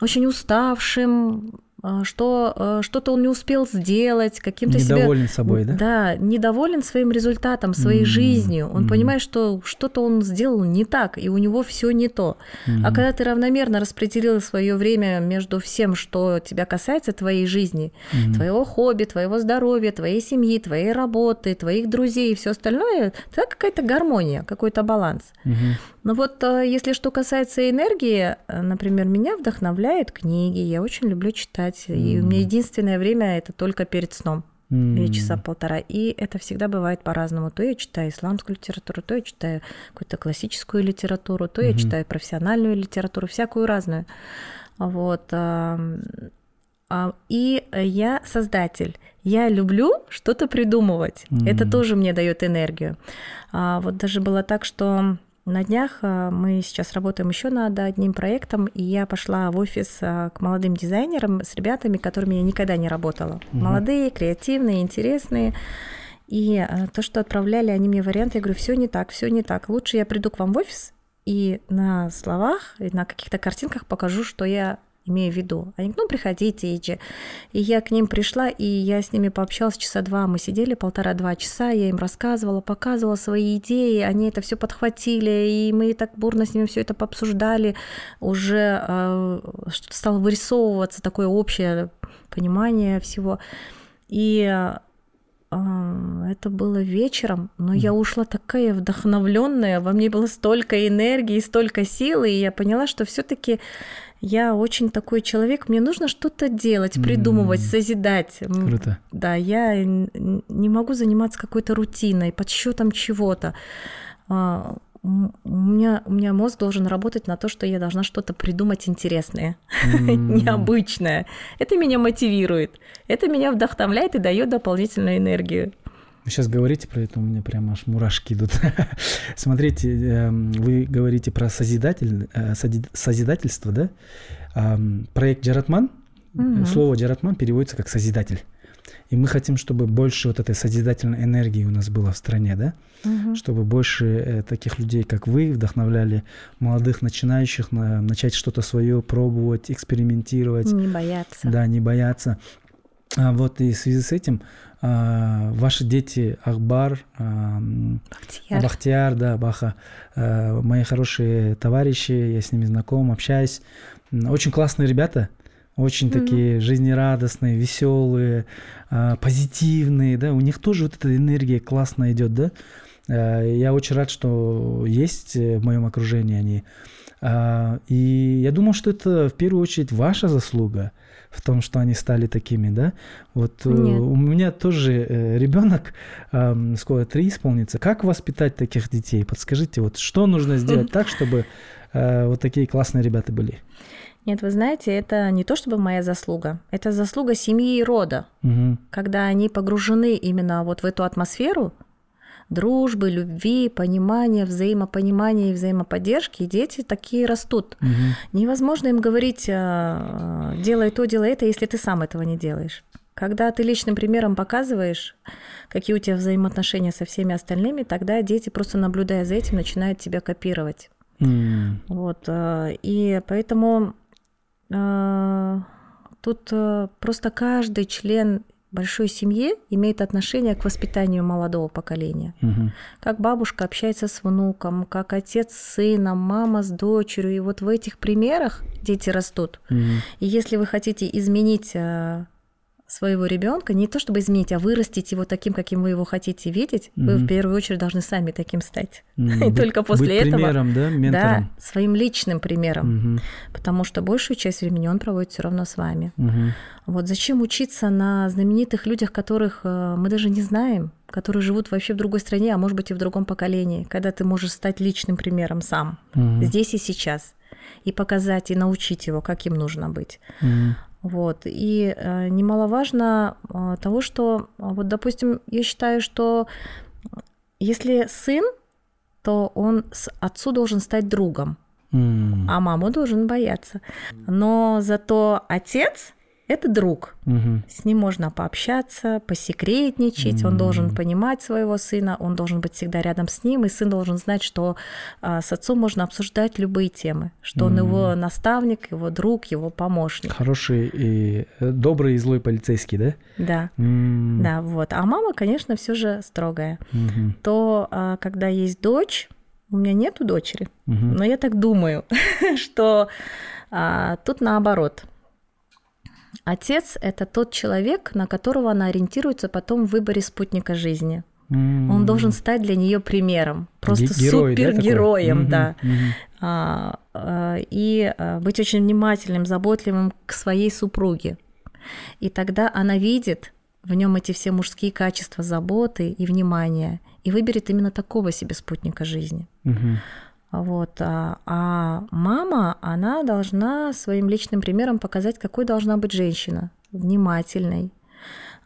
очень уставшим, э, что э, что-то он не успел сделать, каким-то себя Недоволен собой, да? да, недоволен своим результатом, своей М, жизнью. Он м. понимает, что что-то он сделал не так, и у него все не то. А Мгм. когда ты равномерно распределил свое время между всем, что тебя касается твоей жизни, Мгм. твоего хобби, твоего здоровья, твоей семьи, твоей работы, твоих друзей и все остальное, тогда какая-то гармония, какой-то баланс. Мгм. Но вот э, если что касается энергии, э, например, меня вдохновляют книги, я очень люблю читать, и у меня единственное время это только перед сном. Две часа полтора. И это всегда бывает по-разному. То я читаю исламскую литературу, то я читаю какую-то классическую литературу, то я Мгм. читаю профессиональную литературу, всякую разную. Вот. а, И я создатель. Я люблю что-то придумывать. Это М. тоже мне дает энергию. А Вот даже было так, что на днях а, мы сейчас работаем еще над одним проектом, и я пошла в офис а, к молодым дизайнерам с ребятами, которыми я никогда не работала. Мгм. Молодые, креативные, интересные. И а, то, что отправляли они мне варианты, я говорю, все не так, все не так. Лучше я приду к вам в офис и на словах, и на каких-то картинках покажу, что я имею в виду. Они говорят, ну, приходите, Иджи. И я к ним пришла, и я с ними пообщалась часа два. Мы сидели полтора-два часа, я им рассказывала, показывала свои идеи, они это все подхватили, и мы так бурно с ними все это пообсуждали. Уже э, что-то стало вырисовываться, такое общее понимание всего. И а, это было вечером, но я ушла такая вдохновленная, во мне было столько энергии, столько силы, и я поняла, что все-таки я очень такой человек, мне нужно что-то делать, придумывать, mm. созидать. Круто. Да, я не могу заниматься какой-то рутиной, подсчетом чего-то. А, у меня, у меня мозг должен работать на то, что я должна что-то придумать интересное, mm. необычное. Это меня мотивирует, это меня вдохновляет и дает дополнительную энергию. Вы сейчас говорите про это, у меня прямо аж мурашки идут. Смотрите, эм, вы говорите про созидатель, э, созидательство, да? Проект Джаратман, угу. слово Джаратман переводится как созидатель. И мы хотим, чтобы больше вот этой созидательной энергии у нас было в стране, да? Угу. Чтобы больше э, таких людей, как вы, вдохновляли молодых начинающих на, начать что-то свое пробовать, экспериментировать. Не бояться. Да, не бояться. А вот и в связи с этим а, ваши дети Ахбар, а, Бахтияр. Бахтияр, да, Баха, а, мои хорошие товарищи, я с ними знаком, общаюсь. Очень классные ребята, очень mm-hmm. такие жизнерадостные, веселые, а, позитивные, да, у них тоже вот эта энергия классно идет, да. А, я очень рад, что есть в моем окружении они. А, и я думаю, что это в первую очередь ваша заслуга – в том, что они стали такими, да? Вот э, Нет. у меня тоже э, ребенок, скоро три исполнится. Как воспитать таких детей? Подскажите, вот что нужно сделать так, чтобы э, вот такие классные ребята были? Нет, вы знаете, это не то чтобы моя заслуга, это заслуга семьи и рода. Угу. Когда они погружены именно вот в эту атмосферу, дружбы, любви, понимания, взаимопонимания и взаимоподдержки, и дети такие растут. Угу. Невозможно им говорить, а, делай то, делай это, если ты сам этого не делаешь. Когда ты личным примером показываешь, какие у тебя взаимоотношения со всеми остальными, тогда дети, просто наблюдая за этим, начинают тебя копировать. Mm. Вот, а, и поэтому а, тут просто каждый член большой семье имеет отношение к воспитанию молодого поколения. Угу. Как бабушка общается с внуком, как отец с сыном, мама с дочерью. И вот в этих примерах дети растут. Угу. И если вы хотите изменить э, своего ребенка не то чтобы изменить, а вырастить его таким, каким вы его хотите видеть, mm-hmm. вы в первую очередь должны сами таким стать. Mm-hmm. И только после быть этого. Примером, да, ментором. Да, своим личным примером. Mm-hmm. Потому что большую часть времени он проводит все равно с вами. Mm-hmm. Вот зачем учиться на знаменитых людях, которых э, мы даже не знаем, которые живут вообще в другой стране, а может быть и в другом поколении, когда ты можешь стать личным примером сам, mm-hmm. здесь и сейчас, и показать, и научить его, как им нужно быть. Mm-hmm. Вот. И э, немаловажно э, того, что, э, вот, допустим, я считаю, что если сын, то он с отцу должен стать другом, mm. а маму должен бояться. Но зато отец это друг. Угу. С ним можно пообщаться, посекретничать. Угу. Он должен понимать своего сына, он должен быть всегда рядом с ним, и сын должен знать, что а, с отцом можно обсуждать любые темы, что угу. он его наставник, его друг, его помощник. Хороший и э, добрый и злой полицейский, да? Да, угу. да, вот. А мама, конечно, все же строгая. Угу. То, а, когда есть дочь, у меня нету дочери, угу. но я так думаю, что а, тут наоборот Отец – это тот человек, на которого она ориентируется потом в выборе спутника жизни. Mm-hmm. Он должен стать для нее примером, просто Герой, супергероем, да. Mm-hmm. Mm-hmm. А, а, и а, быть очень внимательным, заботливым к своей супруге. И тогда она видит в нем эти все мужские качества заботы и внимания и выберет именно такого себе спутника жизни. Mm-hmm. Вот. А, а мама, она должна своим личным примером показать, какой должна быть женщина, внимательной,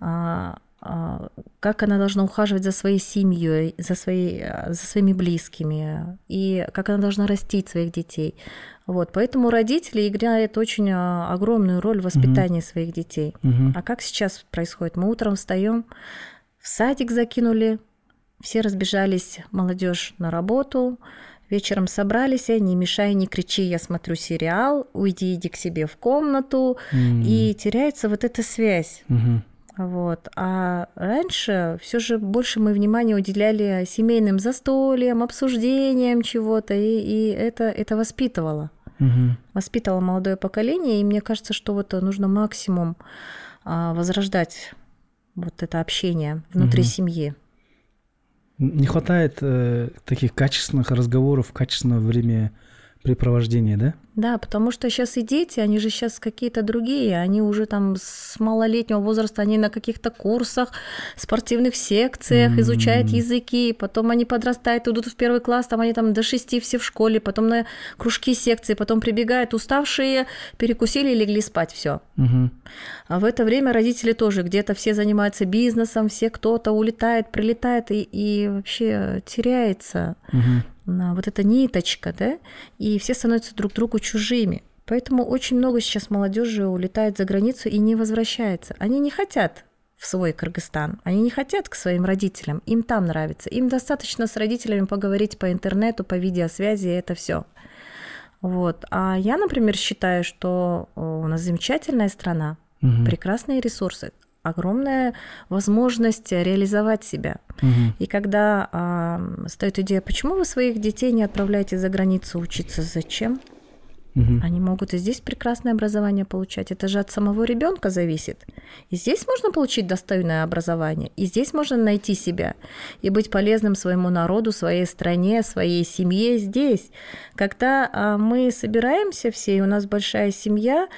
а, а, как она должна ухаживать за своей семьей, за, своей, за своими близкими, и как она должна растить своих детей. Вот, поэтому родители играют очень огромную роль в воспитании угу. своих детей. Угу. А как сейчас происходит? Мы утром встаем, в садик закинули, все разбежались, молодежь на работу, Вечером собрались, не мешай, не кричи, я смотрю сериал, уйди, иди к себе в комнату, mm. и теряется вот эта связь. Mm-hmm. Вот. А раньше все же больше мы внимания уделяли семейным застольям, обсуждениям чего-то, и, и это, это воспитывало. Угу. Воспитывало молодое поколение, и мне кажется, что вот нужно максимум а, возрождать вот это общение внутри угу. семьи. Не хватает э, таких качественных разговоров, качественного времяпрепровождения, да? Да, потому что сейчас и дети, они же сейчас какие-то другие, они уже там с малолетнего возраста, они на каких-то курсах, спортивных секциях mm-hmm. изучают языки, потом они подрастают, идут в первый класс, там они там до шести все в школе, потом на кружки секции, потом прибегают уставшие, перекусили и легли спать, все. Mm-hmm. А в это время родители тоже где-то все занимаются бизнесом, все кто-то улетает, прилетает и, и вообще теряется. Mm-hmm вот эта ниточка, да, и все становятся друг другу чужими. Поэтому очень много сейчас молодежи улетает за границу и не возвращается. Они не хотят в свой Кыргызстан. Они не хотят к своим родителям, им там нравится. Им достаточно с родителями поговорить по интернету, по видеосвязи, и это все. Вот. А я, например, считаю, что у нас замечательная страна, угу. прекрасные ресурсы огромная возможность реализовать себя. Угу. И когда а, стоит идея, почему вы своих детей не отправляете за границу учиться, зачем? Угу. Они могут и здесь прекрасное образование получать. Это же от самого ребенка зависит. И здесь можно получить достойное образование, и здесь можно найти себя и быть полезным своему народу, своей стране, своей семье здесь. Когда а, мы собираемся все, и у нас большая семья,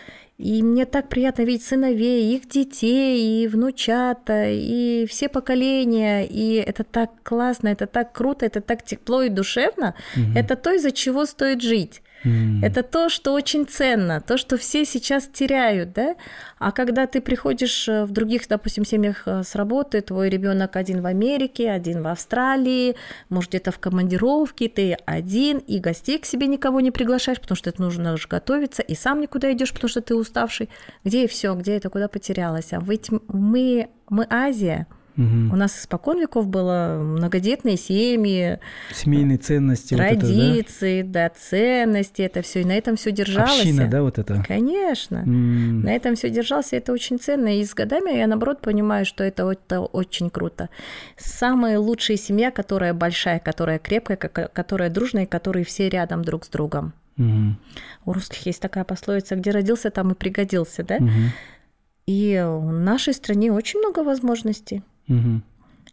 и мне так приятно видеть сыновей, их детей, и внучата, и все поколения. И это так классно, это так круто, это так тепло и душевно. Угу. Это то, из-за чего стоит жить. Это то, что очень ценно, то, что все сейчас теряют, да. А когда ты приходишь э, в других, допустим, семьях э, с работы, твой ребенок один в Америке, один в Австралии, может где-то в командировке, ты один, и гостей к себе никого не приглашаешь, потому что это нужно же готовиться, и сам никуда идешь, потому что ты уставший. Где все, где это, куда потерялась? А ведь мы, мы Азия, Угу. У нас испокон веков было многодетные семьи, семейные ценности, традиции, вот это, да? да, ценности, это все, и на этом все держалось. Община, да, вот это. Конечно, м на этом все держался, это очень ценно. И с годами я наоборот понимаю, что это, это очень круто. Самая лучшая семья, которая большая, которая крепкая, которая дружная, которые все рядом друг с другом. Угу. У русских есть такая пословица, где родился, там и пригодился, да? Угу. И в нашей стране очень много возможностей. Угу.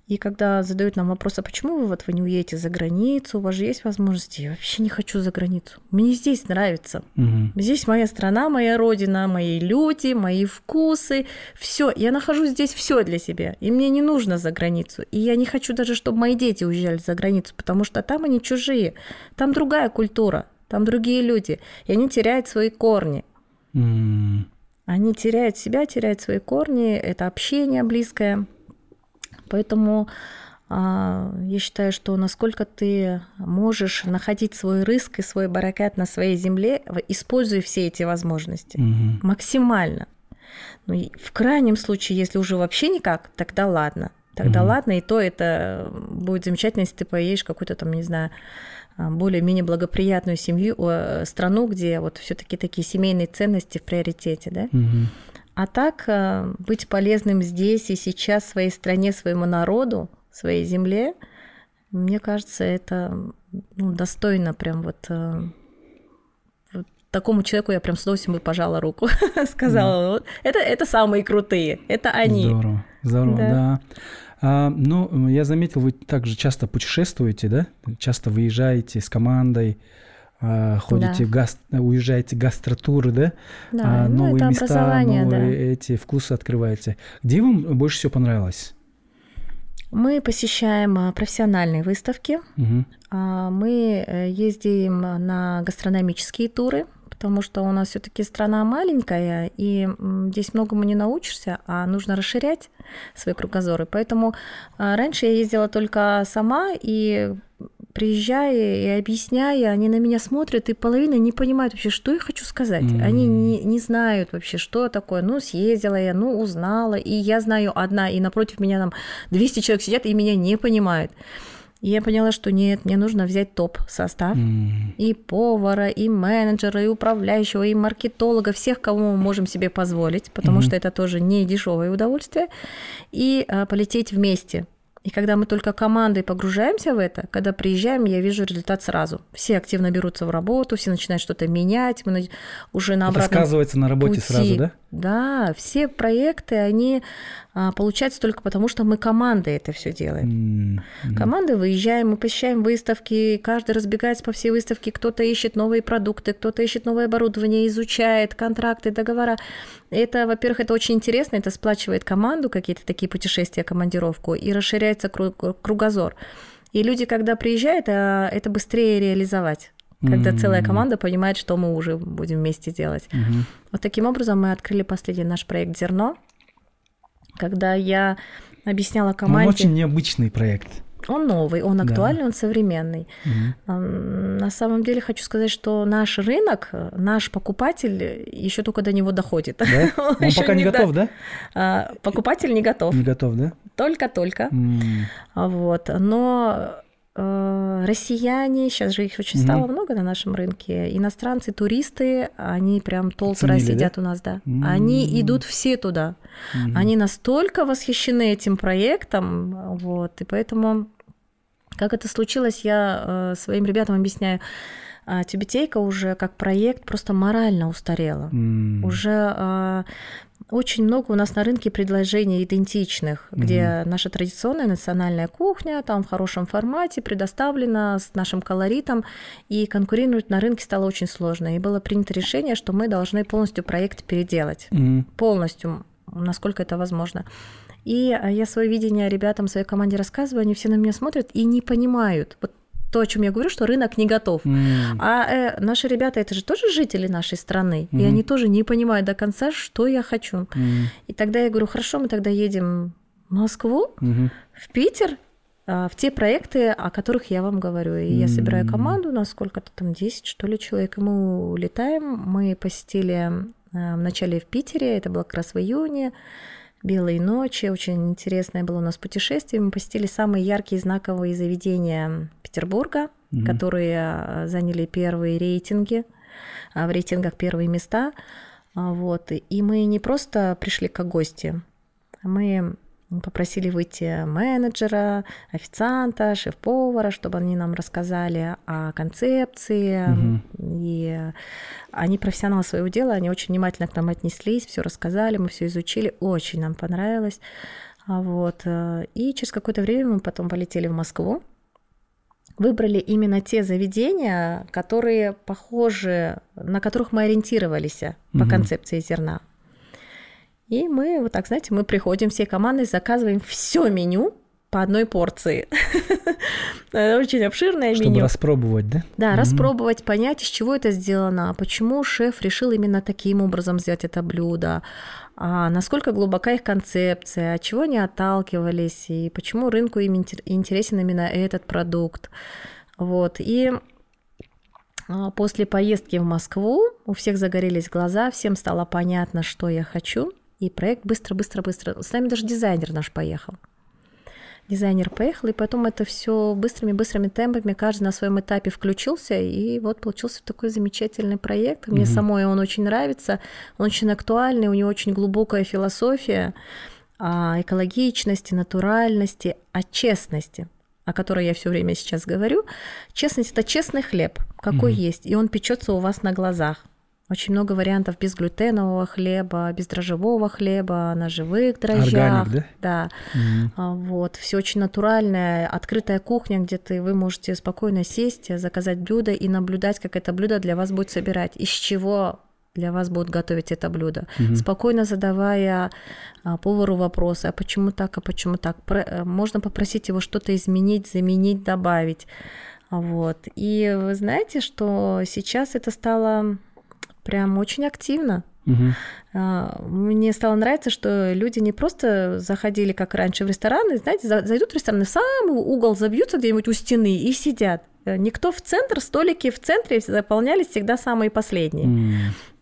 И когда задают нам вопрос, а почему вы вот вы не уедете за границу, у вас же есть возможности, я вообще не хочу за границу. Мне здесь нравится. Угу. Здесь моя страна, моя родина, мои люди, мои вкусы, все. Я нахожу здесь все для себя, и мне не нужно за границу. И я не хочу даже, чтобы мои дети уезжали за границу, потому что там они чужие, там другая культура, там другие люди, и они теряют свои корни. Угу. Они теряют себя, теряют свои корни, это общение близкое. Поэтому а, я считаю, что насколько ты можешь находить свой риск и свой баракат на своей земле, используя все эти возможности угу. максимально. Ну, в крайнем случае, если уже вообще никак, тогда ладно. Тогда угу. ладно, и то это будет замечательно, если ты поедешь какую-то там, не знаю, а, более-менее благоприятную семью, страну, где вот все-таки такие семейные ценности в приоритете, да. Угу. А так э, быть полезным здесь и сейчас своей стране, своему народу, своей земле, мне кажется, это ну, достойно прям вот, э, такому человеку я прям с удовольствием бы пожала руку, сказала, да. вот, это, это самые крутые, это они. Здорово, здорово, да. да. А, ну, я заметил, вы также часто путешествуете, да? Часто выезжаете с командой, ходите да. в гас... уезжаете гастротуры, да? Да, а, новые ну, места, новые да. эти вкусы открываете. Где вам больше всего понравилось? Мы посещаем а, профессиональные выставки. Угу. Мы э, ездим на гастрономические туры, потому что у нас все-таки страна маленькая, и здесь многому не научишься, а нужно расширять свои кругозоры. Поэтому раньше я ездила только сама, и приезжая и объясняя, они на меня смотрят, и половина не понимают вообще, что я хочу сказать. Mm-hmm. Они не, не знают вообще, что такое. Ну, съездила я, ну, узнала, и я знаю одна, и напротив меня там 200 человек сидят, и меня не понимают. И я поняла, что нет, мне нужно взять топ-состав. Mm. И повара, и менеджера, и управляющего, и маркетолога, всех, кого мы можем себе позволить, потому mm-hmm. что это тоже не дешевое удовольствие. И а, полететь вместе. И когда мы только командой погружаемся в это, когда приезжаем, я вижу результат сразу. Все активно берутся в работу, все начинают что-то менять, мы уже на обратном Это сказывается на работе пути. сразу, да? Да, все проекты, они получается только потому, что мы командой это все делаем. Mm-hmm. Командой выезжаем, мы посещаем выставки, каждый разбегается по всей выставке, кто-то ищет новые продукты, кто-то ищет новое оборудование, изучает контракты, договора. Это, во-первых, это очень интересно, это сплачивает команду, какие-то такие путешествия, командировку, и расширяется кругозор. И люди, когда приезжают, а, это быстрее реализовать когда mm-hmm. целая команда понимает, что мы уже будем вместе делать. Mm-hmm. Вот таким образом мы открыли последний наш проект «Зерно», когда я объясняла команде... Он очень необычный проект. Он новый, он актуальный, да. он современный. Угу. На самом деле хочу сказать, что наш рынок, наш покупатель еще только до него доходит. Да? Он, он пока не готов, да? А, покупатель не готов. Не готов, да? Только-только. Mm. Вот. Но россияне, сейчас же их очень стало mm много на нашем рынке, иностранцы, туристы, они прям толстые сидят да? у нас, да. mm Они идут все туда. mm Они настолько восхищены этим проектом, вот, и поэтому, как это случилось, я э, своим ребятам объясняю, а, Тюбетейка уже как проект просто морально устарела. Mm. Уже а, очень много у нас на рынке предложений идентичных, mm-hmm. где наша традиционная национальная кухня там в хорошем формате предоставлена с нашим колоритом, и конкурировать на рынке стало очень сложно. И было принято решение, что мы должны полностью проект переделать. Mm-hmm. Полностью, насколько это возможно. И а, я свое видение ребятам, своей команде рассказываю, они все на меня смотрят и не понимают. Вот то, о чем я говорю, что рынок не готов. Mm. А э, наши ребята это же тоже жители нашей страны, mm. и они тоже не понимают до конца, что я хочу. Mm. И тогда я говорю, хорошо, мы тогда едем в Москву, mm-hmm. в Питер, а, в те проекты, о которых я вам говорю. И mm. я собираю команду, на сколько-то там 10, что ли, человек, и мы улетаем. Мы посетили э, вначале в Питере, это было как раз в июне, белые ночи, очень интересное было у нас путешествие. Мы посетили самые яркие знаковые заведения Петербурга, угу. которые а, заняли первые рейтинги, а, в рейтингах первые места. А, вот. И мы не просто пришли как гости, мы попросили выйти менеджера, официанта, шеф-повара, чтобы они нам рассказали о концепции. Угу. И они профессионалы своего дела, они очень внимательно к нам отнеслись, все рассказали, мы все изучили, очень нам понравилось. Вот. Э, и через какое-то время мы потом полетели в Москву, выбрали именно те заведения, которые похожи, на которых мы ориентировались угу. по концепции зерна. И мы, вот так, знаете, мы приходим всей командой, заказываем все меню по одной порции. Очень обширное Чтобы меню. Чтобы распробовать, да? Да, mm распробовать, понять, из чего это сделано, почему шеф решил именно таким образом сделать это блюдо, а насколько глубока их концепция, от чего они отталкивались, и почему рынку им интересен именно этот продукт. Вот. И а, после поездки в Москву у всех загорелись глаза, всем стало понятно, что я хочу – и проект быстро-быстро-быстро. С нами даже дизайнер наш поехал. Дизайнер поехал, и потом это все быстрыми-быстрыми темпами, каждый на своем этапе включился, и вот получился такой замечательный проект. Мне угу. самой он очень нравится, он очень актуальный, у него очень глубокая философия о экологичности, натуральности, о честности о которой я все время сейчас говорю. Честность это честный хлеб, какой угу. есть, и он печется у вас на глазах. Очень много вариантов безглютенового хлеба, бездрожжевого хлеба, на живых дрожжах. Органик, да? Да. Mm-hmm. Вот. Все очень натуральное, открытая кухня, где ты, вы можете спокойно сесть, заказать блюдо и наблюдать, как это блюдо для вас будет собирать, из чего для вас будут готовить это блюдо. Угу. Спокойно задавая а, повару вопросы, а почему так, а почему так. Про, э, можно попросить его что-то изменить, заменить, добавить. Вот. И вы знаете, что сейчас это стало прям очень активно. Угу. Мне стало нравиться, что люди не просто заходили, как раньше, в рестораны, знаете, зайдут в ресторан, в самый угол забьются где-нибудь у стены и сидят. Э, никто в центр, столики в центре заполнялись всегда самые последние. Mm.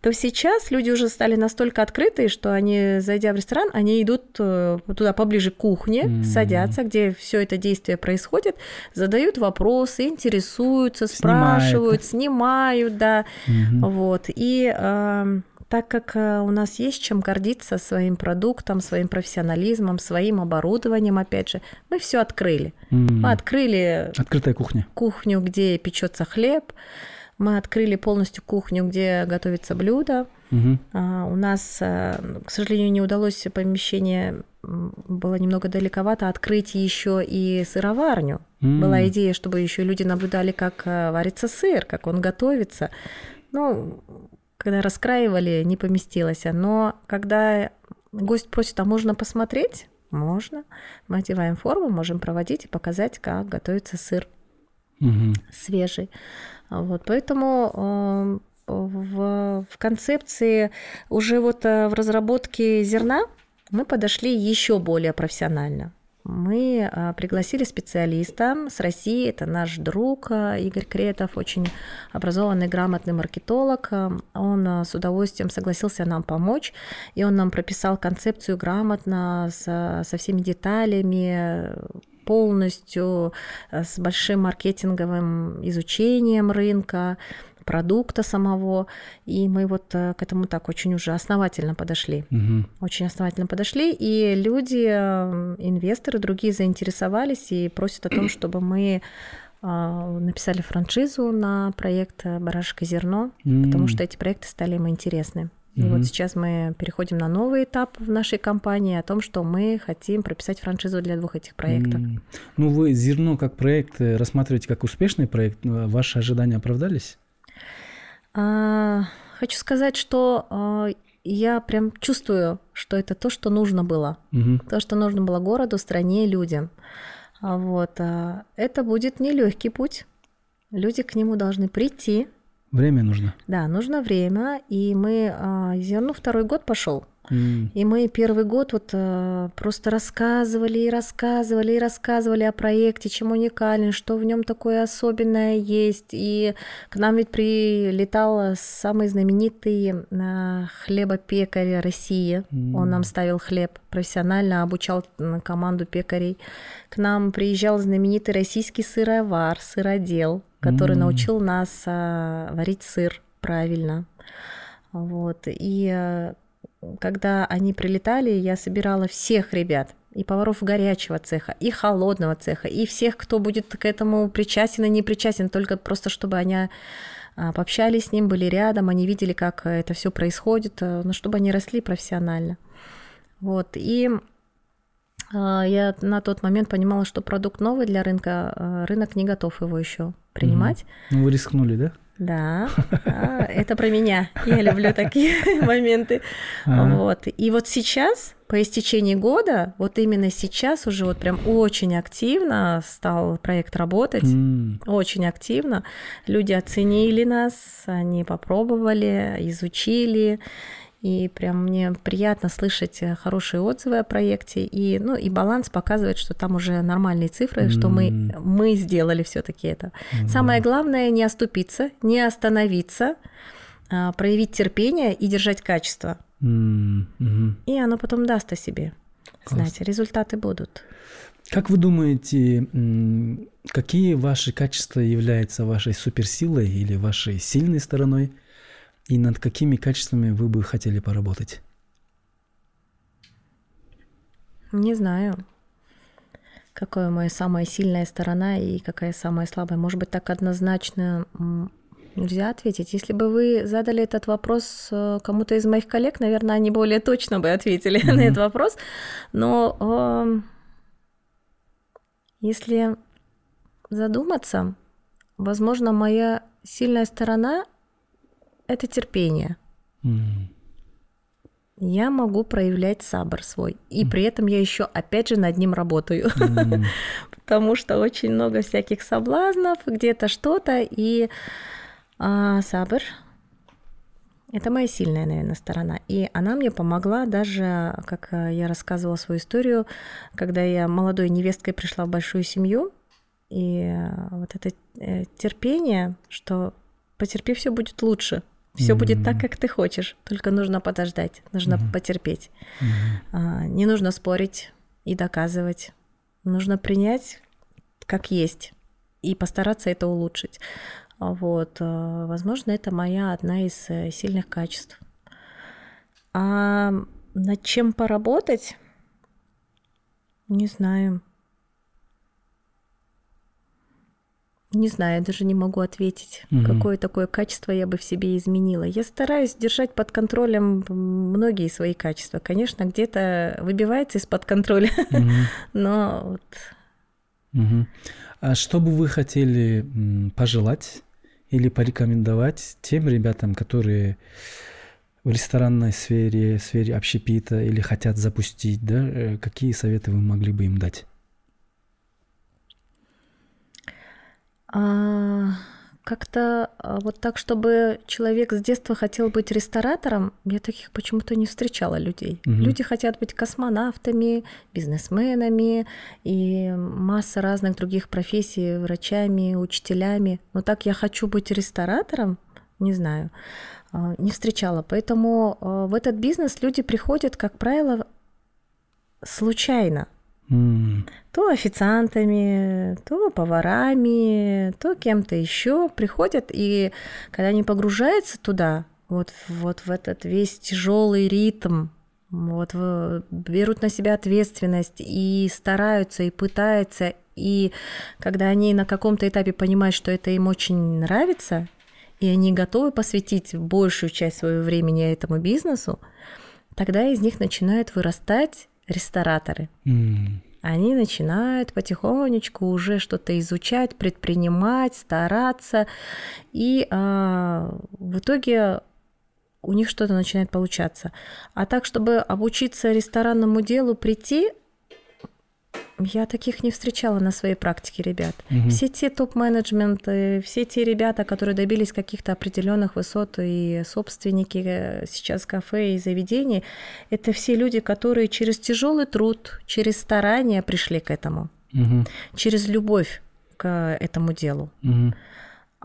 То сейчас люди уже стали настолько открытые, что они, зайдя в ресторан, они идут э, туда поближе к кухне, mm. садятся, где все это действие происходит, задают вопросы, интересуются, спрашивают, снимают, снимают да, mm-hmm. вот. И э, так как э, у нас есть чем гордиться своим продуктом, своим профессионализмом, своим оборудованием, опять же, мы все открыли. Mm. Мы открыли открытая кухня, кухню, где печется хлеб, мы открыли полностью кухню, где готовится блюдо. А, У нас, э, к сожалению, не удалось помещение было немного далековато открыть еще и сыроварню. М. Была идея, чтобы еще люди наблюдали, как э, варится сыр, как он готовится. Ну, когда раскраивали, не поместилось. Но когда гость просит, а можно посмотреть? Можно. Мы одеваем форму, можем проводить и показать, как готовится сыр Мгм. свежий. Вот, поэтому э, в, в концепции уже вот э, в разработке зерна мы подошли еще более профессионально. Мы э, пригласили специалиста с России, это наш друг э, Игорь Кретов, очень образованный, грамотный маркетолог. Он с удовольствием согласился нам помочь, и он нам прописал концепцию грамотно, со, со всеми деталями, полностью э, с большим маркетинговым изучением рынка, продукта самого. И мы вот э, к этому так очень уже основательно подошли. Мгм. Очень основательно подошли, и люди, э, инвесторы другие заинтересовались и просят о том, чтобы мы написали франшизу на проект «Барашек и зерно», потому что эти проекты стали им интересны. И Мгм. вот сейчас мы переходим на новый этап в нашей компании о том, что мы хотим прописать франшизу для двух этих проектов. М. Ну, вы зерно как проект э, рассматриваете как успешный проект. Ваши ожидания оправдались? А, хочу сказать, что а, я прям чувствую, что это то, что нужно было. Мгм. То, что нужно было городу, стране, людям. А Вот. а, Это будет нелегкий путь. Люди к нему должны прийти. Время нужно. Да, нужно время. И мы а, зерну второй год пошел. И мы первый год вот э, просто рассказывали и рассказывали и рассказывали о проекте, чем уникален, что в нем такое особенное есть. И к нам ведь прилетал самый знаменитый э, хлебопекарь России. Он М. нам ставил хлеб, профессионально обучал команду пекарей. К нам приезжал знаменитый российский сыровар, сыродел, который М. научил нас а, варить сыр правильно. Вот. И э, когда они прилетали, я собирала всех ребят, и поваров горячего цеха, и холодного цеха, и всех, кто будет к этому причастен и не причастен, только просто чтобы они а, пообщались с ним, были рядом, они видели, как это все происходит, э, но чтобы они росли профессионально. Вот. И а, я на тот момент понимала, что продукт новый для рынка, а, рынок не готов его еще принимать. Ну, вы рискнули, да? Да, а, это про меня. Я люблю такие моменты. Вот. И вот сейчас, по истечении года, вот именно сейчас уже вот прям очень активно стал проект работать. Очень активно. Люди оценили нас, они попробовали, изучили. И прям мне приятно слышать э, хорошие отзывы о проекте. И, ну, и баланс показывает, что там уже нормальные цифры, что мы, мы сделали все таки это. Мгм. Самое главное не оступиться, не остановиться, а, проявить терпение и держать качество. Мгм. И оно потом даст о себе. Класс. Знаете, результаты будут. Как вы думаете, какие ваши качества являются вашей суперсилой или вашей сильной стороной? И над какими качествами вы бы хотели поработать? Не знаю, какая моя самая сильная сторона и какая самая слабая. Может быть, так однозначно нельзя ответить. Если бы вы задали этот вопрос э, кому-то из моих коллег, наверное, они более точно бы ответили на Мгм. этот вопрос. Но эм, если задуматься, возможно, моя сильная сторона – это терпение. М. Я могу проявлять сабр свой. И при этом я еще, опять же, над ним работаю. М. Потому что очень много всяких соблазнов, где-то что-то. И а, сабр – это моя сильная, наверное, сторона. И она мне помогла даже, как а, я рассказывала свою историю, когда я молодой невесткой пришла в большую семью. И а, вот это э, терпение, что потерпи, все будет лучше. Все будет так, как ты хочешь. Только нужно подождать, нужно Мгм. потерпеть. Мгм. А, Не нужно спорить и доказывать. Нужно принять как есть и постараться это улучшить. А Вот, а, возможно, это моя одна из э, сильных качеств. А над чем поработать? Не знаю. Не знаю, я даже не могу ответить, угу. какое такое качество я бы в себе изменила. Я стараюсь держать под контролем многие свои качества. Конечно, где-то выбивается из-под контроля, угу. но вот. Угу. А что бы вы хотели пожелать или порекомендовать тем ребятам, которые в ресторанной сфере, сфере общепита или хотят запустить, да, э, какие советы вы могли бы им дать? А, как-то а, вот так, чтобы человек с детства хотел быть ресторатором, я таких почему-то не встречала людей. Угу. Люди хотят быть космонавтами, бизнесменами и масса разных других профессий, врачами, учителями. Но так я хочу быть ресторатором, не знаю. А, не встречала. Поэтому а, в этот бизнес люди приходят, как правило, случайно. То официантами, то поварами, то кем-то еще приходят, и когда они погружаются туда, вот, вот в этот весь тяжелый ритм, вот берут на себя ответственность и стараются, и пытаются, и когда они на каком-то этапе понимают, что это им очень нравится, и они готовы посвятить большую часть своего времени этому бизнесу, тогда из них начинают вырастать рестораторы. Mm. Они начинают потихонечку уже что-то изучать, предпринимать, стараться, и а, в итоге у них что-то начинает получаться. А так, чтобы обучиться ресторанному делу, прийти, я таких не встречала на своей практике, ребят. Угу. Все те топ-менеджменты, все те ребята, которые добились каких-то определенных высот и собственники э, сейчас кафе и заведений, это все люди, которые через тяжелый труд, через старание пришли к этому, угу. через любовь к этому делу. Угу.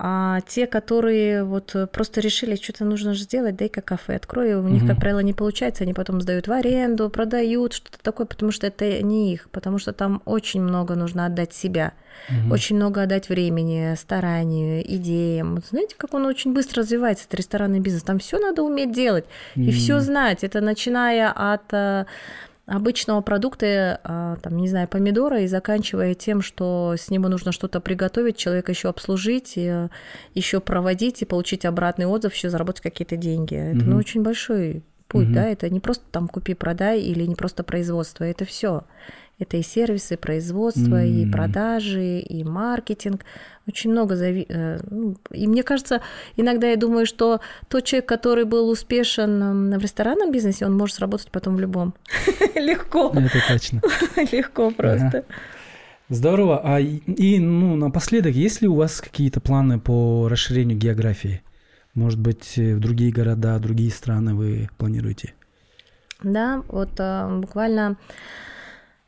А те, которые вот просто решили, что-то нужно же сделать, дай-ка кафе открою, у них, как правило, не получается, они потом сдают в аренду, продают, что-то такое, потому что это не их, потому что там очень много нужно отдать себя, угу. очень много отдать времени, старанию, идеям. Вот знаете, как он очень быстро развивается, этот ресторанный бизнес, там все надо уметь делать угу. и все знать. Это начиная от э, обычного продукта, а, там, не знаю, помидора, и заканчивая тем, что с него нужно что-то приготовить, человека еще обслужить, и еще проводить и получить обратный отзыв, еще заработать какие-то деньги. Это ну, очень большой путь, угу. да, это не просто там купи-продай или не просто производство, это все. Это и сервисы, производство, mm. и продажи, и маркетинг. Очень много зави... Э, ну, и мне кажется, иногда я думаю, что тот человек, который был успешен в ресторанном бизнесе, он может сработать потом в любом. Легко. Это точно. Легко просто. Здорово. А и ну, напоследок, есть ли у вас какие-то планы по расширению географии? Может быть, в другие города, другие страны вы планируете? Да, вот э, буквально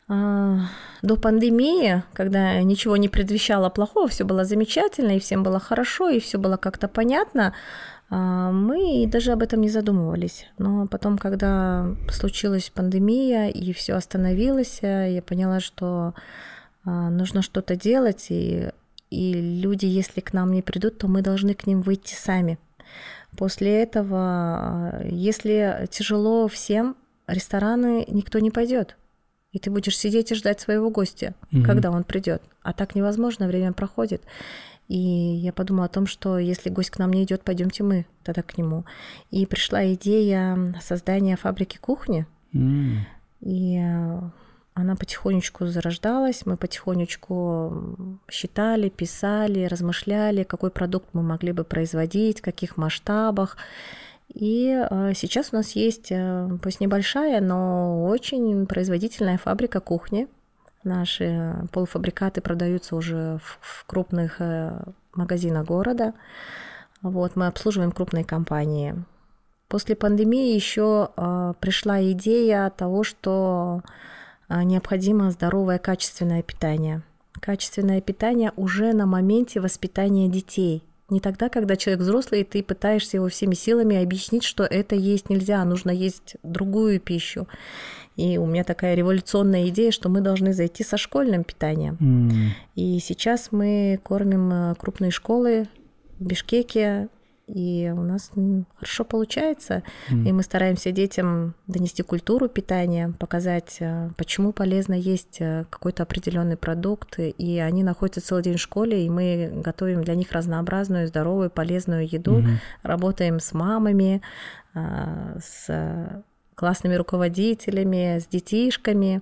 до пандемии, когда ничего не предвещало плохого, все было замечательно, и всем было хорошо, и все было как-то понятно, а, мы даже об этом не задумывались. Но потом, когда случилась пандемия и все остановилось, я поняла, что а, нужно что-то делать, и, и люди, если к нам не придут, то мы должны к ним выйти сами. После этого, если тяжело всем, рестораны никто не пойдет и ты будешь сидеть и ждать своего гостя, угу. когда он придет. А так невозможно, время проходит. И я подумала о том, что если гость к нам не идет, пойдемте мы тогда к нему. И пришла идея создания фабрики кухни. Mm. И э, она потихонечку зарождалась, мы потихонечку считали, писали, размышляли, какой продукт мы могли бы производить, в каких масштабах. И э, сейчас у нас есть, э, пусть небольшая, но очень производительная фабрика кухни. Наши полуфабрикаты продаются уже в крупных э, магазинах города. Вот, мы обслуживаем крупные компании. После пандемии еще пришла идея того, что необходимо здоровое качественное питание. Качественное питание уже на моменте воспитания детей – не тогда, когда человек взрослый, и ты пытаешься его всеми силами объяснить, что это есть нельзя, нужно есть другую пищу. И у меня такая революционная идея, что мы должны зайти со школьным питанием. Mm. И сейчас мы кормим э, крупные школы в Бишкеке, и у нас хорошо получается. Mm. И мы стараемся детям донести культуру питания, показать, э, почему полезно есть э, какой-то определенный продукт. И они находятся целый день в школе, и мы готовим для них разнообразную, здоровую, полезную еду. Mm-hmm. Работаем с мамами, а, с классными руководителями, с детишками.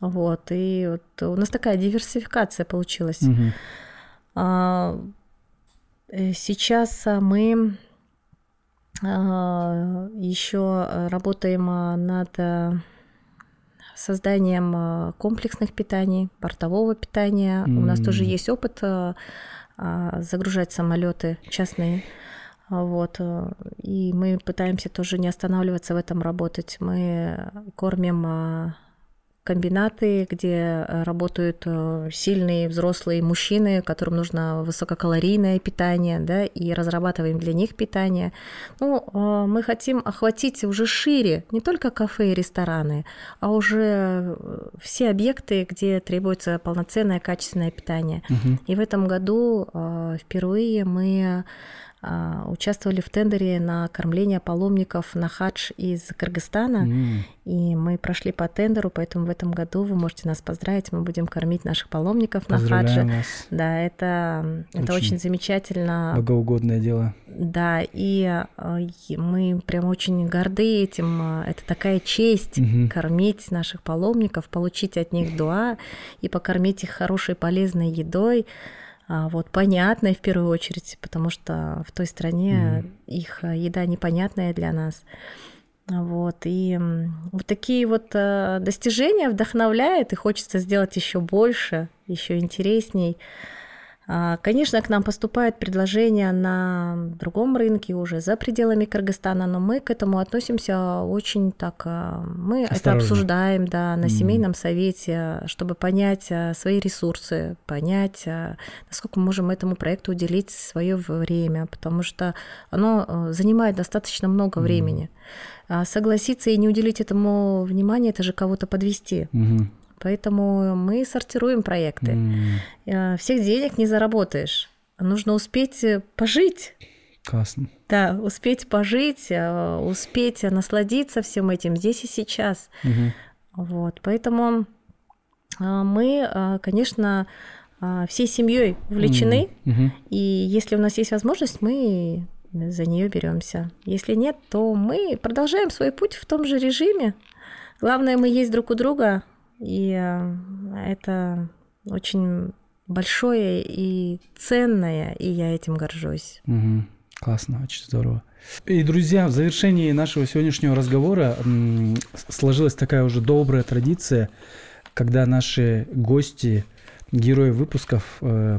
Вот, и вот у нас такая диверсификация получилась. Угу. Сейчас мы а, еще работаем над созданием комплексных питаний, портового питания. Mm. У нас тоже есть опыт загружать самолеты частные. Вот. И мы пытаемся тоже не останавливаться в этом работать. Мы кормим комбинаты, где э, работают э, сильные взрослые мужчины, которым нужно высококалорийное питание, да, и разрабатываем для них питание. Ну, э, мы хотим охватить уже шире не только кафе и рестораны, а уже все объекты, где требуется полноценное качественное питание. Угу. И в этом году впервые мы участвовали в тендере на кормление паломников на хадж из Кыргызстана. Mm. И мы прошли по тендеру, поэтому в этом году вы можете нас поздравить. Мы будем кормить наших паломников на хадже. Вас. Да, это очень, это очень замечательно. Богоугодное дело. Да, и а, мы прям очень горды этим. Это такая честь mm-hmm. кормить наших паломников, получить от них дуа и покормить их хорошей полезной едой. А, вот, понятная в первую очередь, потому что в той стране mm. их э, еда непонятная для нас. Вот, и вот такие вот э, достижения вдохновляют, и хочется сделать еще больше, еще интересней. А, конечно, к нам поступают предложения на другом рынке уже за пределами Кыргызстана, но мы к этому относимся очень так, а, мы Осторожно. это обсуждаем, да, на семейном совете, чтобы понять а, свои ресурсы, понять, насколько мы можем этому проекту уделить свое время, потому что оно занимает достаточно много времени. Согласиться и не уделить этому внимания, это же кого-то подвести. Mm-hmm. Поэтому мы сортируем проекты. Mm. Всех денег не заработаешь. Нужно успеть э, пожить. Классно. Да, успеть пожить, э, успеть насладиться всем этим здесь и сейчас. Угу. Вот, поэтому мы, конечно, всей семьей увлечены, угу. и если у нас есть возможность, мы за нее беремся. Если нет, то мы продолжаем свой путь в том же режиме. Главное, мы есть друг у друга, и э, это очень большое и ценное, и я этим горжусь. Угу. Классно, очень здорово. И, друзья, в завершении нашего сегодняшнего разговора сложилась такая уже добрая традиция, когда наши гости, герои выпусков, э,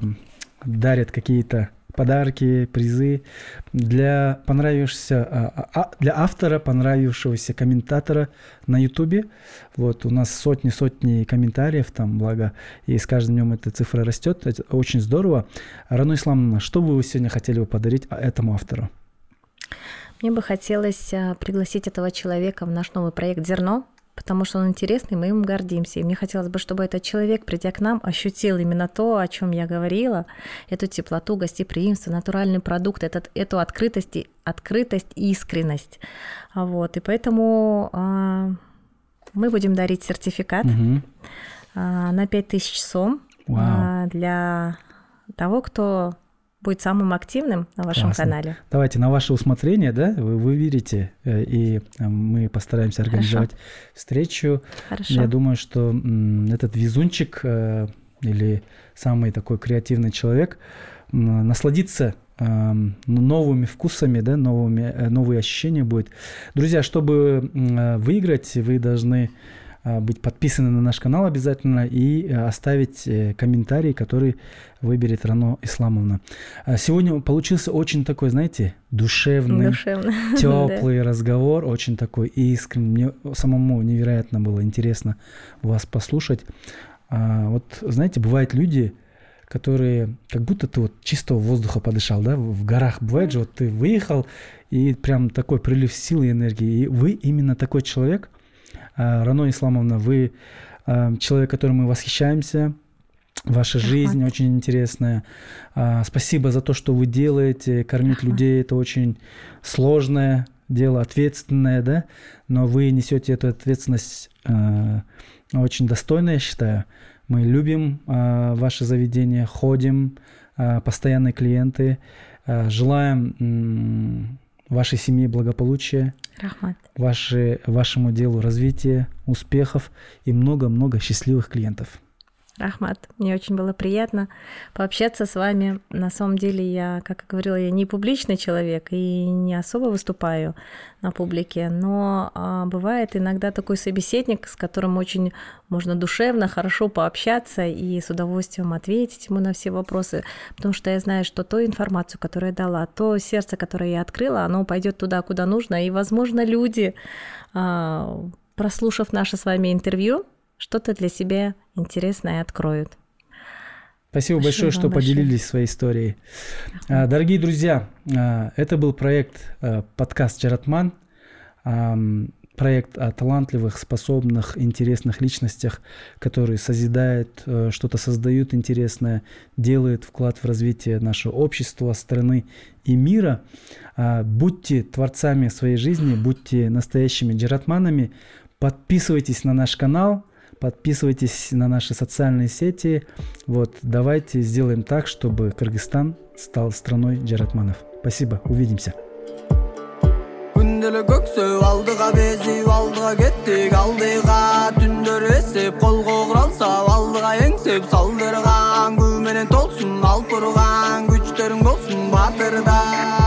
дарят какие-то подарки, призы для понравившегося, а, а, для автора понравившегося комментатора на Ютубе. Вот у нас сотни-сотни комментариев там, благо, и с каждым днем эта цифра растет. Это очень здорово. Рану Исламовна, что бы вы сегодня хотели бы подарить этому автору? Мне бы хотелось а, пригласить этого человека в наш новый проект «Зерно», потому что он интересный, мы им гордимся. И мне хотелось бы, чтобы этот человек, придя к нам, ощутил именно то, о чем я говорила, эту теплоту, гостеприимство, натуральный продукт, этот, эту открытость, и, открытость и искренность. Вот. И поэтому а, мы будем дарить сертификат угу. а, на 5000 сом а, для того, кто будет самым активным на вашем Классно. канале. Давайте на ваше усмотрение, да, вы выберете, э, и э, мы постараемся организовать Хорошо. встречу. Хорошо. Я думаю, что этот везунчик э, или самый такой креативный человек насладится новыми вкусами, да, новыми, новые ощущения будет. Друзья, чтобы выиграть, вы должны быть подписаны на наш канал обязательно и э, оставить э, комментарий, который выберет Рано Исламовна. А, сегодня получился очень такой, знаете, душевный, Душевно. теплый да. разговор, очень такой искренний. Мне самому невероятно было интересно вас послушать. А, вот, знаете, бывают люди, которые как будто ты вот чистого воздуха подышал, да, в горах бывает же, вот ты выехал, и прям такой прилив силы и энергии. И вы именно такой человек – Э, Рано Исламовна, вы э, человек, которым мы восхищаемся. Ваша жизнь очень интересная. А, спасибо за то, что вы делаете. Кормить людей это очень сложное дело, ответственное, да. Но вы несете эту ответственность а, очень достойно, я считаю. Мы любим ваше заведение, ходим, постоянные клиенты. Желаем вашей семье благополучия, Рахмат. Ваши, вашему делу развития, успехов и много-много счастливых клиентов. Рахмат, мне очень было приятно пообщаться с вами. На самом деле я, как и говорила, я не публичный человек и не особо выступаю на публике, но а, бывает иногда такой собеседник, с которым очень можно душевно, хорошо пообщаться и с удовольствием ответить ему на все вопросы, потому что я знаю, что ту информацию, которую я дала, то сердце, которое я открыла, оно пойдет туда, куда нужно, и, возможно, люди, а, прослушав наше с вами интервью, что-то для себя интересное откроют. Спасибо, Спасибо большое, что большое. поделились своей историей. Ага. Дорогие друзья, а, это был проект а, подкаст Джаратман, проект о талантливых, способных, интересных личностях, которые созидают, э, что-то создают интересное, делают вклад в развитие нашего общества, страны и мира. Будьте творцами своей жизни, будьте настоящими джаратманами, подписывайтесь на наш канал – Подписывайтесь на наши социальные сети. Вот, давайте сделаем так, чтобы Кыргызстан стал страной джаратманов. Спасибо, увидимся. күнделе көксөп алдыға безип алдыға кеттик алдыға түндөр эсеп колго курал сап алдыга эңсеп салдырган күү менен толсун алып күчтөрүң болсун батырда